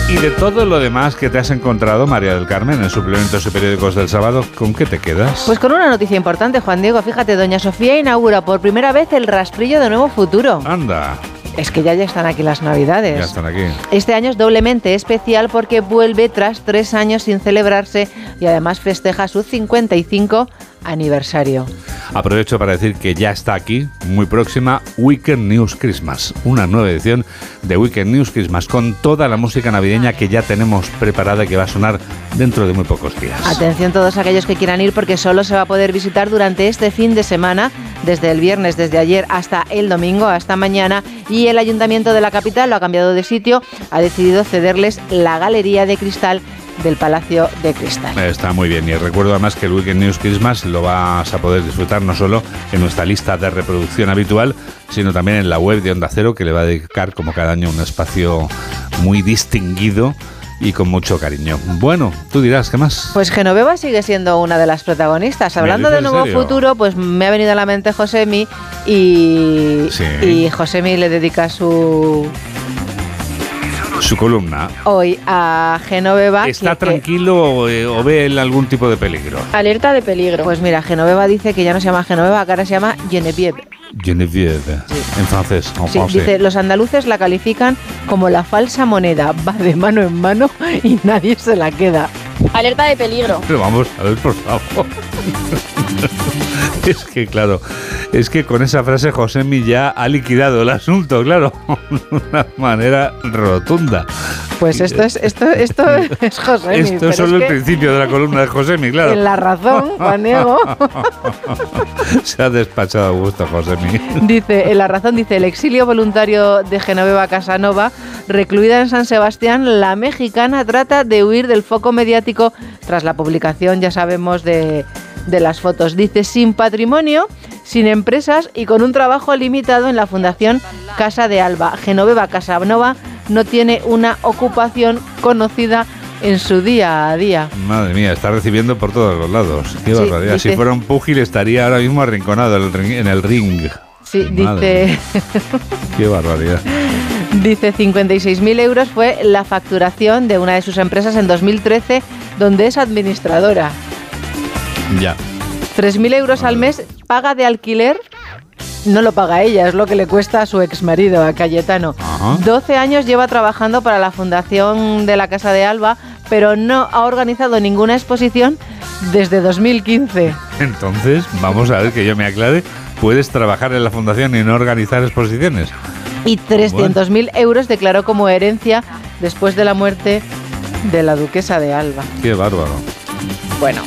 Y de todo lo demás que te has encontrado, María del Carmen, en suplementos y periódicos del sábado, ¿con qué te quedas? Pues con una noticia importante, Juan Diego. Fíjate, doña Sofía inaugura por primera vez el rastrillo de Nuevo Futuro. Anda. Es que ya, ya están aquí las navidades. Ya están aquí. Este año es doblemente especial porque vuelve tras tres años sin celebrarse y además festeja su 55 aniversario. Aprovecho para decir que ya está aquí, muy próxima, Weekend News Christmas, una nueva edición de Weekend News Christmas con toda la música navideña que ya tenemos preparada y que va a sonar dentro de muy pocos días. Atención todos aquellos que quieran ir porque solo se va a poder visitar durante este fin de semana, desde el viernes, desde ayer hasta el domingo, hasta mañana, y el Ayuntamiento de la capital lo ha cambiado de sitio, ha decidido cederles la Galería de Cristal del Palacio de Cristal. Está muy bien y recuerdo además que el Weekend News Christmas lo vas a poder disfrutar no solo en nuestra lista de reproducción habitual, sino también en la web de Onda Cero que le va a dedicar como cada año un espacio muy distinguido y con mucho cariño. Bueno, tú dirás, ¿qué más? Pues Genoveva sigue siendo una de las protagonistas. Hablando de Nuevo Futuro, pues me ha venido a la mente Josemi y, y Josemi le dedica su su columna. Hoy a Genoveva. ¿Está tranquilo eh, o, ve él algún tipo de peligro? Alerta de peligro. Pues mira, Genoveva dice que ya no se llama Genoveva, que ahora se llama Genevieve. Genevieve. En francés. En Sí, francés. dice, los andaluces la califican como la falsa moneda, va de mano en mano y nadie se la queda. Alerta de peligro. Pero vamos a ver, por favor. es que, claro, es que con esa frase Josemi ya ha liquidado el asunto, claro, de una manera rotunda. Pues esto es esto esto es José. Esto es solo el principio de la columna de Josemi, claro. En la razón, Juan Diego. Se ha despachado a gusto Josemi. Dice, en la razón dice, el exilio voluntario de Genoveva Casanova, recluida en San Sebastián, la mexicana trata de huir del foco mediático tras la publicación, ya sabemos, de, de las fotos. Dice, sin patrimonio, sin empresas y con un trabajo limitado en la Fundación Casa de Alba. Genoveva Casanova no tiene una ocupación conocida en su día a día. Madre mía, está recibiendo por todos los lados. Qué Sí, barbaridad. dice- Si fuera un púgil estaría ahora mismo arrinconado en el ring. Sí, Madre dice... Qué barbaridad. Dice 56.000 euros fue la facturación de una de sus empresas en 2013, donde es administradora. Ya. 3.000 euros al mes paga de alquiler. No lo paga ella, es lo que le cuesta a su exmarido, a Cayetano. Ajá. 12 años lleva trabajando para la Fundación de la Casa de Alba, pero no ha organizado ninguna exposición desde 2015. Entonces, vamos a ver que yo me aclare. ¿Puedes trabajar en la fundación y no organizar exposiciones? Y 300.000 euros declaró como herencia después de la muerte de la duquesa de Alba. Qué bárbaro. Bueno,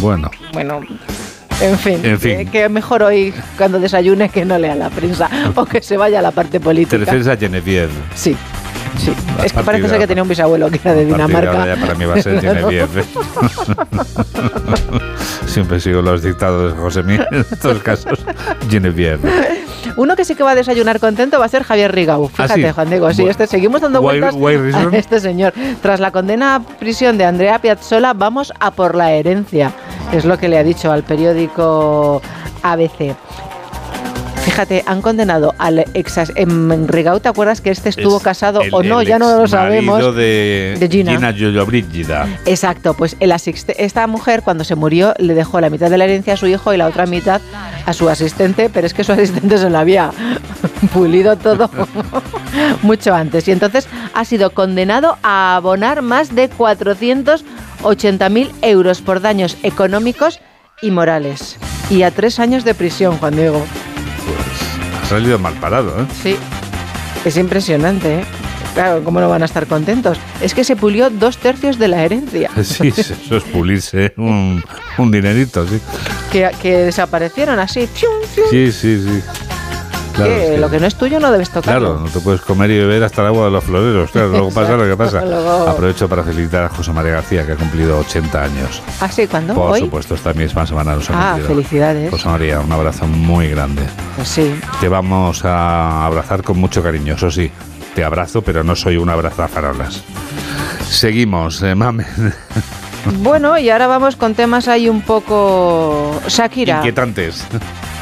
Bueno, bueno, en fin, En fin. Que, que mejor hoy cuando desayune que no lea la prensa o que se vaya a la parte te política. refieres a Genevieve. Sí, sí. Es que parece ser que tenía un bisabuelo que era de Dinamarca. ya para mí va a ser Genevieve. Siempre sigo los dictados de José Miguel en estos casos. Genevieve. Uno que sí que va a desayunar contento va a ser Javier Rigau. Ah, Fíjate, sí. Juan Diego, sí, este, seguimos dando guay- vueltas guay a este señor. Tras la condena a prisión de Andrea Piazzolla, vamos a por la herencia. Es lo que le ha dicho al periódico ABC. Fíjate, han condenado al ex en Rigau, ¿te acuerdas que este estuvo Es casado el- o no? el Ya no lo sabemos. de, de Gina. Gina Llollobrígida. Exacto, pues el esta mujer cuando se murió le dejó la mitad de la herencia a su hijo y la otra mitad a su asistente, pero es que su asistente se lo había pulido todo mucho antes. Y entonces ha sido condenado a abonar más de 480.000 euros por daños económicos y morales. Y a tres años de prisión, Juan Diego. Ha salido mal parado, ¿eh? Sí, es impresionante, ¿eh? Claro, ¿cómo no van a estar contentos? Es que se pulió dos tercios de la herencia. Sí, eso es pulirse un, un dinerito, sí. que, que desaparecieron así. ¡fium, fium! Sí, sí, sí. Claro, que es que- lo que no es tuyo no debes tocarlo. Claro, no te puedes comer y beber hasta el agua de los floreros. Claro, luego pasa lo que pasa. Luego- Aprovecho para felicitar a José María García, que ha cumplido 80 años. ¿Ah, sí? ¿Cuándo? Por ¿Hoy? supuesto, esta misma semana ha Ah, cumplido. felicidades. José María, un abrazo muy grande. Pues sí. Te vamos a abrazar con mucho cariño, eso sí. Te abrazo, pero no soy un abrazafarolas. Seguimos, eh, mamen. Bueno, y ahora vamos con temas ahí un poco... Shakira, Inquietantes.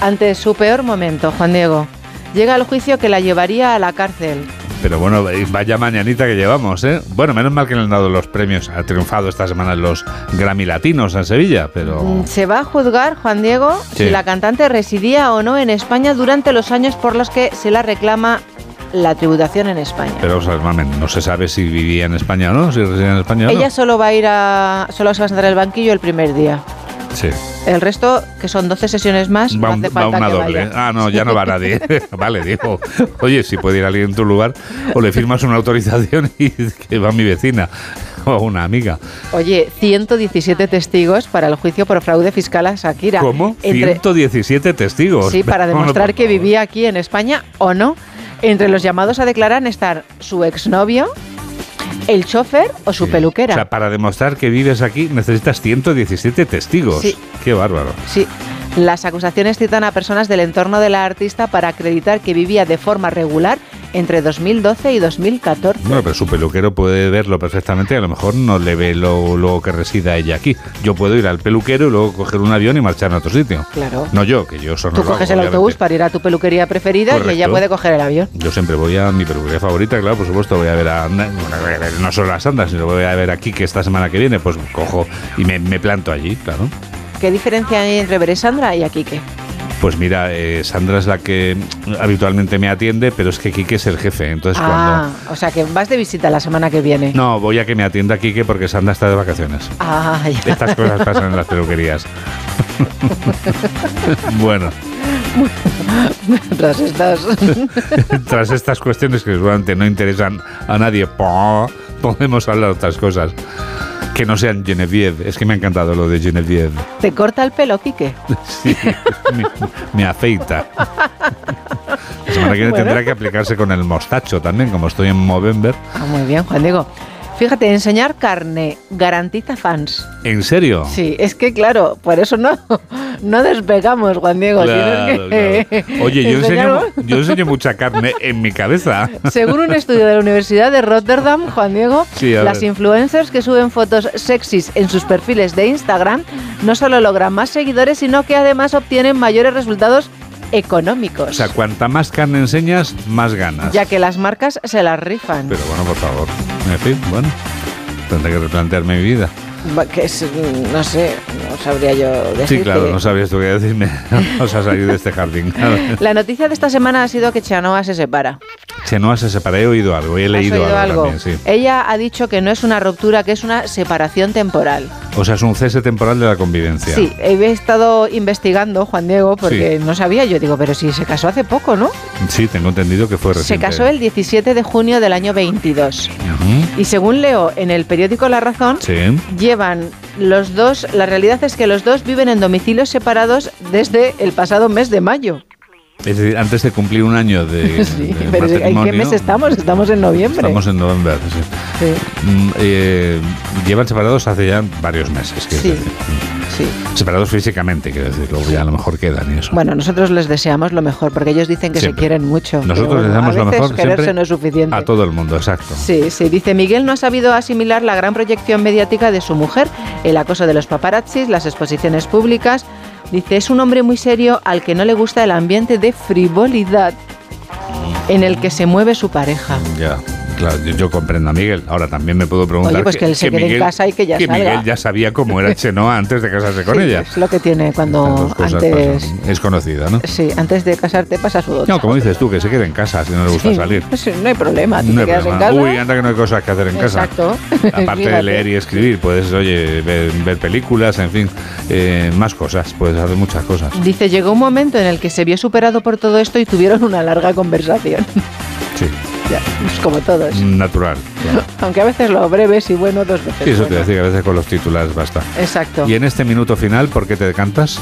ante su peor momento, Juan Diego, llega al juicio que la llevaría a la cárcel. Pero bueno, vaya mañanita que llevamos, ¿eh? Bueno, menos mal que le han dado los premios. Ha triunfado esta semana los Grammy Latinos en Sevilla, pero... Mm, Se va a juzgar, Juan Diego, Sí. si la cantante residía o no en España durante los años por los que se la reclama la tributación en España. Pero, o sea, no se sabe si vivía en España o no, si residía en España o no. Ella solo va a ir a... solo se va a sentar en el banquillo el primer día. Sí. El resto, que son 12 sesiones más, Va, un- hace va falta una que doble. vaya. Ah, no, ya no va nadie. vale, digo, oye, si puede ir alguien en tu lugar, o le firmas una autorización y que va mi vecina o una amiga. Oye, 117 testigos para el juicio por fraude fiscal a Shakira. ¿Cómo? Entre- 117 testigos. Sí, para demostrar que vivía aquí en España o no. Entre los llamados a declarar están su exnovio, el chofer o su peluquera. O sea, para demostrar que vives aquí necesitas 117 testigos. Sí. Qué bárbaro. Sí. Las acusaciones citan a personas del entorno de la artista para acreditar que vivía de forma regular entre 2012 y 2014. Bueno, pero su peluquero puede verlo perfectamente a lo mejor no le ve lo, luego que resida ella aquí. Yo puedo ir al peluquero y luego coger un avión y marcharme a otro sitio. Claro. No yo, que yo eso no Tú hago, coges el obviamente. autobús para ir a tu peluquería preferida y ella puede coger el avión. Yo siempre voy a mi peluquería favorita, claro, por supuesto, voy a ver a, bueno, voy a ver no solo a Sandra, sino voy a ver aquí que esta semana que viene, pues cojo y me, me planto allí, claro. ¿Qué diferencia hay entre Beresandra y Akike? Pues mira, eh, Sandra es la que habitualmente me atiende, pero es que Quique es el jefe. Entonces, Ah, o sea que vas de visita la semana que viene. cuando. No, voy a que me atienda Quique porque Sandra está de vacaciones. Ah, ya. Estas cosas pasan en las peluquerías. bueno, Tras estas. tras estas cuestiones que seguramente no interesan a nadie, po- podemos hablar de otras cosas. Que no sean Genevieve. Es que me ha encantado lo de Genevieve. ¿Te corta el pelo, Quique? Sí, me, me afeita. La semana que viene Bueno. tendrá que aplicarse con el mostacho también, como estoy en Movember. Ah, muy bien, Juan Diego. Fíjate, enseñar carne garantiza fans. ¿En serio? Sí, es que claro, por eso no, no despegamos, Juan Diego. Claro, que claro. Oye, yo enseño, yo enseño mucha carne en mi cabeza. Según un estudio de la Universidad de Rotterdam, Juan Diego, Sí, las ver. influencers que suben fotos sexys en sus perfiles de Instagram no solo logran más seguidores, sino que además obtienen mayores resultados económicos. O sea, cuanta más carne enseñas, más ganas. ya que las marcas se las rifan. Pero bueno, por favor. En fin, bueno. Tendré que replantearme mi vida. Que es, no sé, no sabría yo decirte. Sí, claro, no sabías tú qué decirme. Vamos a salir de este jardín. La noticia de esta semana ha sido que Chanoa se separa. Chenoa se separa, he oído algo, he ¿Has leído algo, algo? también, sí. Ella ha dicho que no es una ruptura, que es una separación temporal. O sea, es un cese temporal de la convivencia. Sí, he estado investigando, Juan Diego, porque no sabía. Yo digo, pero si se casó hace poco, ¿no? Sí, tengo entendido que fue Se reciente. casó el 17 de junio del año 22. Ujú. Y según leo en el periódico La Razón, Sí. llevan los dos, la realidad es que los dos viven en domicilios separados desde el pasado mes de mayo. Es decir, antes de cumplir un año de, Sí, de pero ¿en qué mes estamos? Estamos en noviembre. Estamos en noviembre. sí. Sí. Mm, eh, llevan separados hace ya varios meses. Sí. decir. Sí. Separados físicamente, quiero decir, luego ya a lo mejor quedan y eso. Bueno, nosotros les deseamos lo mejor, porque ellos dicen que Siempre. se quieren mucho. Nosotros les a lo mejor quererse siempre no es suficiente. a todo el mundo, exacto. Sí, sí, dice Miguel no ha sabido asimilar la gran proyección mediática de su mujer, el acoso de los paparazzis, las exposiciones públicas. Dice, es un hombre muy serio al que no le gusta el ambiente de frivolidad en el que se mueve su pareja. Ya, claro, yo, yo comprendo a Miguel. Ahora también me puedo preguntar. Oye, pues que él se quede en casa y que ya salga. Miguel ya sabía cómo era Chenoa antes de casarse con Sí, ella. Es lo que tiene cuando antes... pasan. Es conocida, ¿no? Sí, antes de casarte pasa su No, como dices tú, que se quede en casa si no le gusta Sí, salir. pues no hay problema, tú No te hay quedas problema. en casa. Uy, anda que no hay cosas que hacer en casa. Exacto. Aparte de leer y escribir, puedes, oye, ver, ver películas, en fin, eh, más cosas, puedes hacer muchas cosas. Dice, llegó un momento en el que se vio superado por todo esto y tuvieron una larga conversación. Sí, Ya, pues como todos. natural. claro. Aunque a veces lo breves y bueno, dos veces. Sí, eso te decía, a veces con los titulares basta. Exacto. Y en este minuto final, ¿por qué te decantas?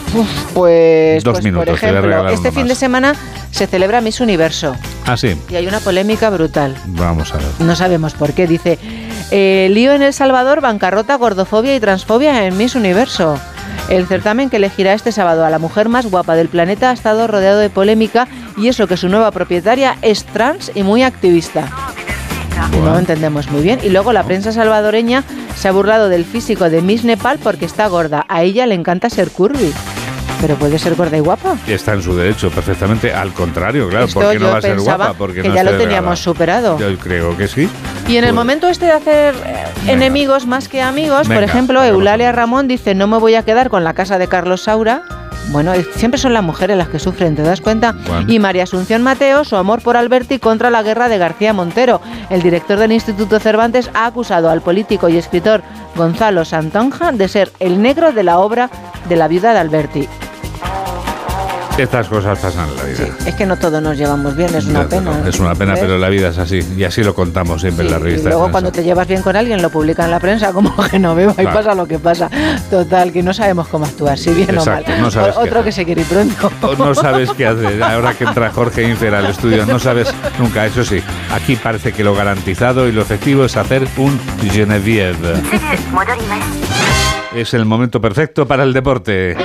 Pues, Dos pues, minutos, por ejemplo, este fin más. de semana se celebra Miss Universo Ah, sí, y hay una polémica brutal. vamos a ver. No sabemos por qué. Dice, eh, lío en El Salvador, bancarrota, gordofobia y transfobia en Miss Universo. El certamen que elegirá este sábado a la mujer más guapa del planeta ha estado rodeado de polémica y eso que su nueva propietaria es trans y muy activista. Y no lo entendemos muy bien. Y luego la prensa salvadoreña se ha burlado del físico de Miss Nepal porque está gorda. A ella le encanta ser curvy. Pero puede ser gorda y guapa. Está en su derecho perfectamente, al contrario, claro, Esto ¿por qué no va a ser pensaba guapa? Porque que no ya lo teníamos superado. Yo creo que sí. Y en el momento este de hacer eh, enemigos más que amigos, por ejemplo, Eulalia Ramón dice, no me voy a quedar con la casa de Carlos Saura. Bueno, siempre son las mujeres las que sufren, ¿te das cuenta? Bueno. Y María Asunción Mateo, su amor por Alberti contra la guerra de García Montero. El director del Instituto Cervantes ha acusado al político y escritor Gonzalo Santonja de ser el negro de la obra de la viuda de Alberti. Estas cosas pasan en la vida. Es que no todos nos llevamos bien, es una pena. Es una pena, ¿Ves? pero la vida es así. Y así lo contamos siempre en la Y revista. de luego cuando te llevas bien con alguien lo publica en la prensa como Genoveva y Claro. pasa lo que pasa. Total, que no sabemos cómo actuar, si bien Exacto, o mal. no sabes O- qué Otro hacer. que se quiere ir pronto. O no sabes qué hacer. Ahora que entra Jorge Infer al estudio, no sabes nunca. Eso sí, aquí parece que lo garantizado y lo efectivo es hacer un Genevieve. Es el momento perfecto para el deporte.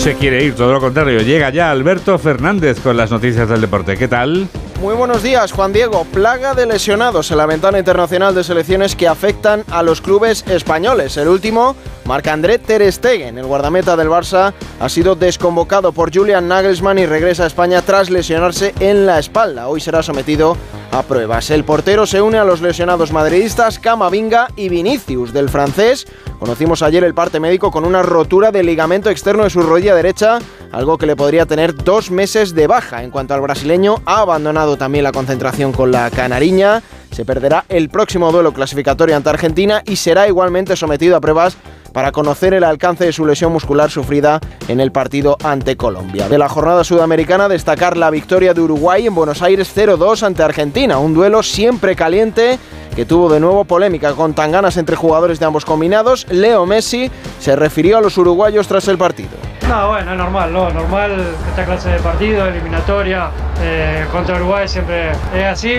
Se quiere ir, todo lo contrario. Llega ya Alberto Fernández con las noticias del deporte. ¿Qué tal? Muy buenos días, Juan Diego. Plaga de lesionados en la ventana internacional de selecciones que afectan a los clubes españoles. El último, Marc-André Ter Stegen, el guardameta del Barça, ha sido desconvocado por Julian Nagelsmann y regresa a España tras lesionarse en la espalda. Hoy será sometido a pruebas. El portero se une a los lesionados madridistas Camavinga y Vinicius del francés. Conocimos ayer el parte médico con una rotura del ligamento externo de su rodilla derecha, algo que le podría tener dos meses de baja. En cuanto al brasileño, ha abandonado también la concentración con la canariña. Se perderá el próximo duelo clasificatorio ante Argentina y será igualmente sometido a pruebas para conocer el alcance de su lesión muscular sufrida en el partido ante Colombia. De la jornada sudamericana, destacar la victoria de Uruguay en Buenos Aires 0-2 ante Argentina, un duelo siempre caliente que tuvo de nuevo polémica con tanganas entre jugadores de ambos combinados. Leo Messi se refirió a los uruguayos tras el partido. No, bueno, normal, ¿no? Normal esta clase de partido, eliminatoria eh, contra Uruguay siempre es así.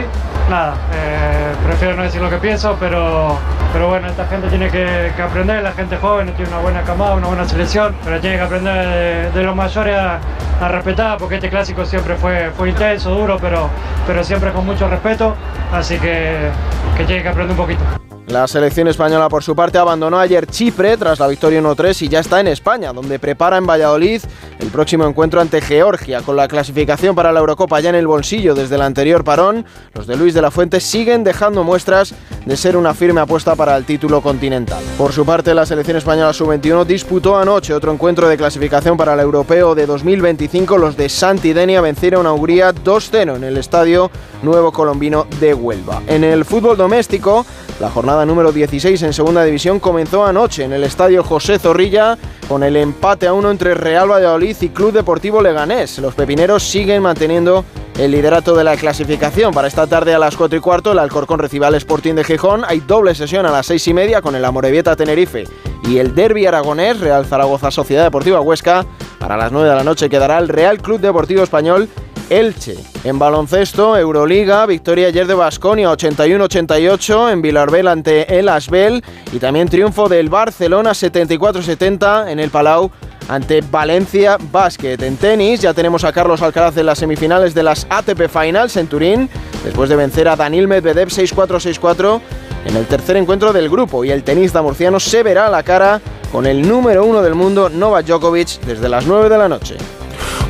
Nada, eh, prefiero no decir lo que pienso, pero, pero bueno, esta gente tiene que, que aprender, la gente joven tiene una buena camada, una buena selección, pero tiene que aprender de, de los mayores a, a respetar, porque este clásico siempre fue, fue intenso, duro, pero, pero siempre con mucho respeto, así que, que tiene que aprender un poquito. La selección española, por su parte, abandonó ayer Chipre tras la victoria 1-3 y ya está en España, donde prepara en Valladolid el próximo encuentro ante Georgia. Con la clasificación para la Eurocopa ya en el bolsillo desde el anterior parón, los de Luis de la Fuente siguen dejando muestras de ser una firme apuesta para el título continental. Por su parte, la selección española sub-21 disputó anoche otro encuentro de clasificación para el europeo de 2025. Los de Santidenia vencieron a Hungría 2-0 en el estadio Nuevo Colombino de Huelva. En el fútbol doméstico, la jornada número 16 en segunda división comenzó anoche en el estadio José Zorrilla con el empate a uno entre Real Valladolid y Club Deportivo Leganés. Los pepineros siguen manteniendo el liderato de la clasificación. Para esta tarde a las 4 y cuarto, el Alcorcón recibe al Sporting de Gijón. Hay doble sesión a las 6 y media con el Amorebieta Tenerife y el Derby Aragonés, Real Zaragoza Sociedad Deportiva Huesca. Para las 9 de la noche quedará el Real Club Deportivo Español Elche. En baloncesto, Euroliga, victoria ayer de Basconia 81-88 en Vilarbel ante el Asbel y también triunfo del Barcelona 74-70 en el Palau ante Valencia Basket. En tenis ya tenemos a Carlos Alcaraz en las semifinales de las ATP Finals en Turín, después de vencer a Daniel Medvedev 6-4-6-4 en el tercer encuentro del grupo y el tenista murciano se verá la cara con el número uno del mundo Novak Djokovic desde las 9 de la noche.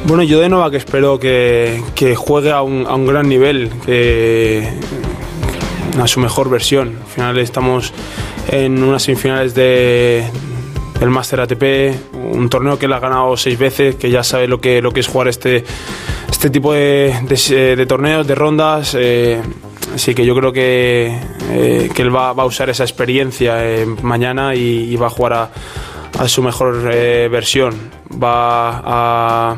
Bueno, yo de Novak espero que, que juegue a un, a un, gran nivel, que a su mejor versión. Al final estamos en unas semifinales de, del Master ATP, un torneo que él ha ganado seis veces, que ya sabe lo que, lo que es jugar este, este tipo de, torneos, de rondas. Eh, así que yo creo que, eh, que él va, a usar esa experiencia eh, mañana y, va a jugar a, su mejor versión. Va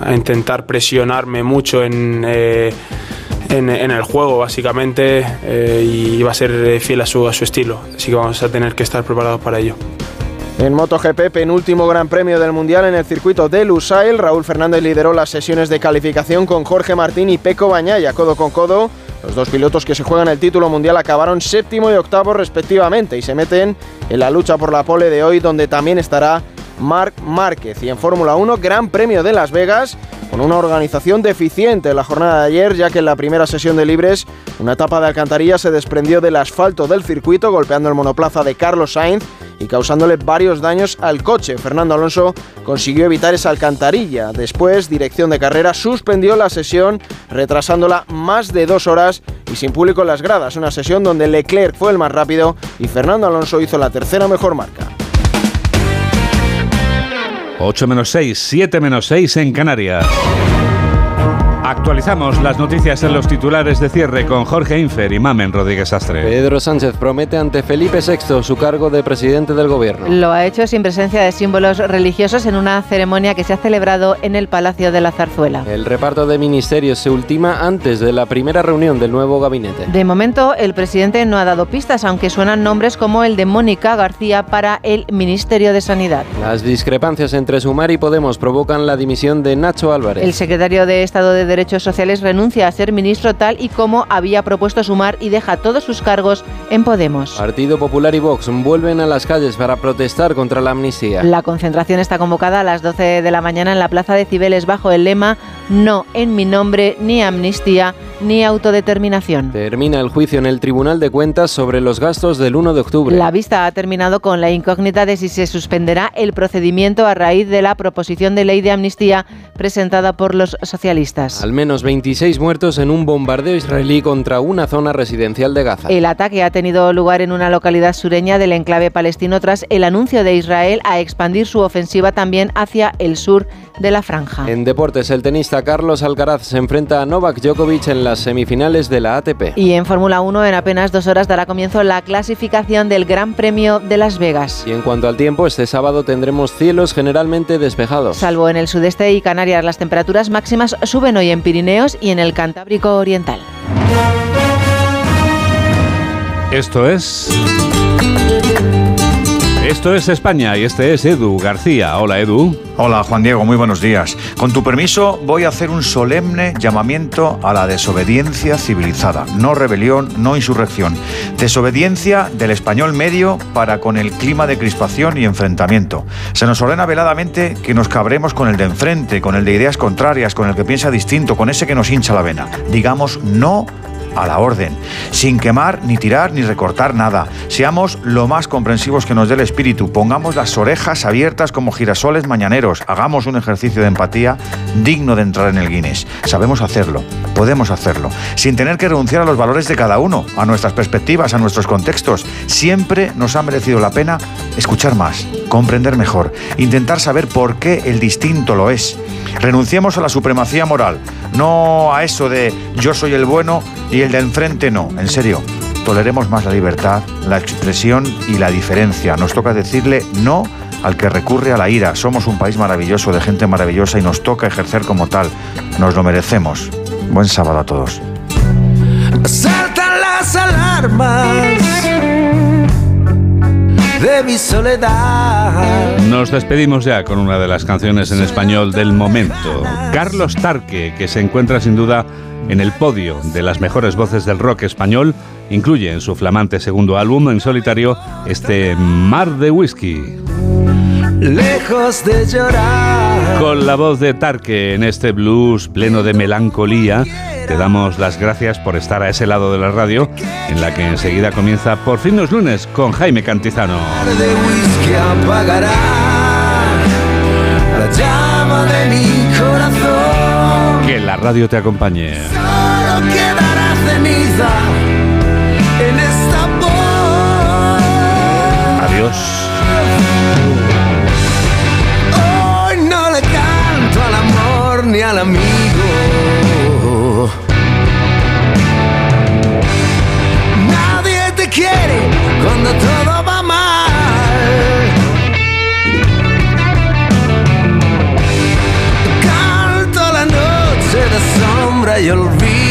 a intentar presionarme mucho en, en, el juego, básicamente, y va a ser fiel a su, a su estilo. Así que vamos a tener que estar preparados para ello. En MotoGP, penúltimo gran premio del Mundial en el circuito de Lusail, Raúl Fernández lideró las sesiones de calificación con Jorge Martín y Peco Bañaya, codo con codo. Los dos pilotos que se juegan el título mundial acabaron séptimo y octavo respectivamente y se meten en la lucha por la pole de hoy donde también estará Marc Márquez. Y en Fórmula 1, Gran Premio de Las Vegas, con una organización deficiente en la jornada de ayer, ya que en la primera sesión de libres, una etapa de alcantarilla se desprendió del asfalto del circuito, golpeando el monoplaza de Carlos Sainz y causándole varios daños al coche. Fernando Alonso consiguió evitar esa alcantarilla. Después, dirección de carrera suspendió la sesión, retrasándola más de dos horas y sin público en las gradas. Una sesión donde Leclerc fue el más rápido y Fernando Alonso hizo la tercera mejor marca. 8 menos 6, 7 menos 6 en Canarias. Actualizamos las noticias en los titulares de cierre con Jorge Infer y Mamen Rodríguez Astre. Pedro Sánchez promete ante Felipe VI su cargo de presidente del gobierno. Lo ha hecho sin presencia de símbolos religiosos en una ceremonia que se ha celebrado en el Palacio de la Zarzuela. El reparto de ministerios se ultima antes de la primera reunión del nuevo gabinete. De momento, el presidente no ha dado pistas, aunque suenan nombres como el de Mónica García para el Ministerio de Sanidad. Las discrepancias entre Sumar y Podemos provocan la dimisión de Nacho Álvarez. El secretario de Estado de Derecho Derechos Sociales renuncia a ser ministro tal y como había propuesto Sumar y deja todos sus cargos en Podemos. Partido Popular y Vox vuelven a las calles para protestar contra la amnistía. La concentración está convocada a las 12 de la mañana en la Plaza de Cibeles bajo el lema No en mi nombre, ni amnistía, ni autodeterminación. Termina el juicio en el Tribunal de Cuentas sobre los gastos del 1 de octubre. La vista ha terminado con la incógnita de si se suspenderá el procedimiento a raíz de la proposición de ley de amnistía presentada por los socialistas. Al menos 26 muertos en un bombardeo israelí contra una zona residencial de Gaza. El ataque ha tenido lugar en una localidad sureña del enclave palestino tras el anuncio de Israel a expandir su ofensiva también hacia el sur de la franja. En deportes, el tenista Carlos Alcaraz se enfrenta a Novak Djokovic en las semifinales de la ATP. Y en Fórmula 1, en apenas dos horas dará comienzo la clasificación del Gran Premio de Las Vegas. Y en cuanto al tiempo, este sábado tendremos cielos generalmente despejados. Salvo en el sudeste y Canarias, las temperaturas máximas suben hoy en Pirineos y en el Cantábrico Oriental. Esto es... Esto es España y este es Edu García. Hola Edu. Hola Juan Diego, muy buenos días. Con tu permiso voy a hacer un solemne llamamiento a la desobediencia civilizada. No rebelión, no insurrección. Desobediencia del español medio para con el clima de crispación y enfrentamiento. Se nos ordena veladamente que nos cabremos con el de enfrente, con el de ideas contrarias, con el que piensa distinto, con ese que nos hincha la vena. Digamos no a la orden, sin quemar, ni tirar, ni recortar nada. Seamos lo más comprensivos que nos dé el espíritu, pongamos las orejas abiertas como girasoles mañaneros, hagamos un ejercicio de empatía digno de entrar en el Guinness. Sabemos hacerlo, podemos hacerlo, sin tener que renunciar a los valores de cada uno, a nuestras perspectivas, a nuestros contextos. Siempre nos ha merecido la pena escuchar más, comprender mejor, intentar saber por qué el distinto lo es. Renunciemos a la supremacía moral, no a eso de yo soy el bueno y el de enfrente no, en serio. Toleremos más la libertad, la expresión y la diferencia. Nos toca decirle no al que recurre a la ira. Somos un país maravilloso, de gente maravillosa y nos toca ejercer como tal. Nos lo merecemos. Buen sábado a todos. Mi soledad. Nos despedimos ya con una de las canciones en español del momento. Carlos Tarque, que se encuentra sin duda en el podio de las mejores voces del rock español, incluye en su flamante segundo álbum en solitario este Mar de Whisky. Lejos de llorar. Con la voz de Tarque en este blues pleno de melancolía, te damos las gracias por estar a ese lado de la radio, en la que enseguida comienza Por fin los lunes con Jaime Cantizano. de whisky apagará la llama de mi corazón. Que la radio te acompañe. Solo quedará ceniza en esta voz. Adiós. Y olvido.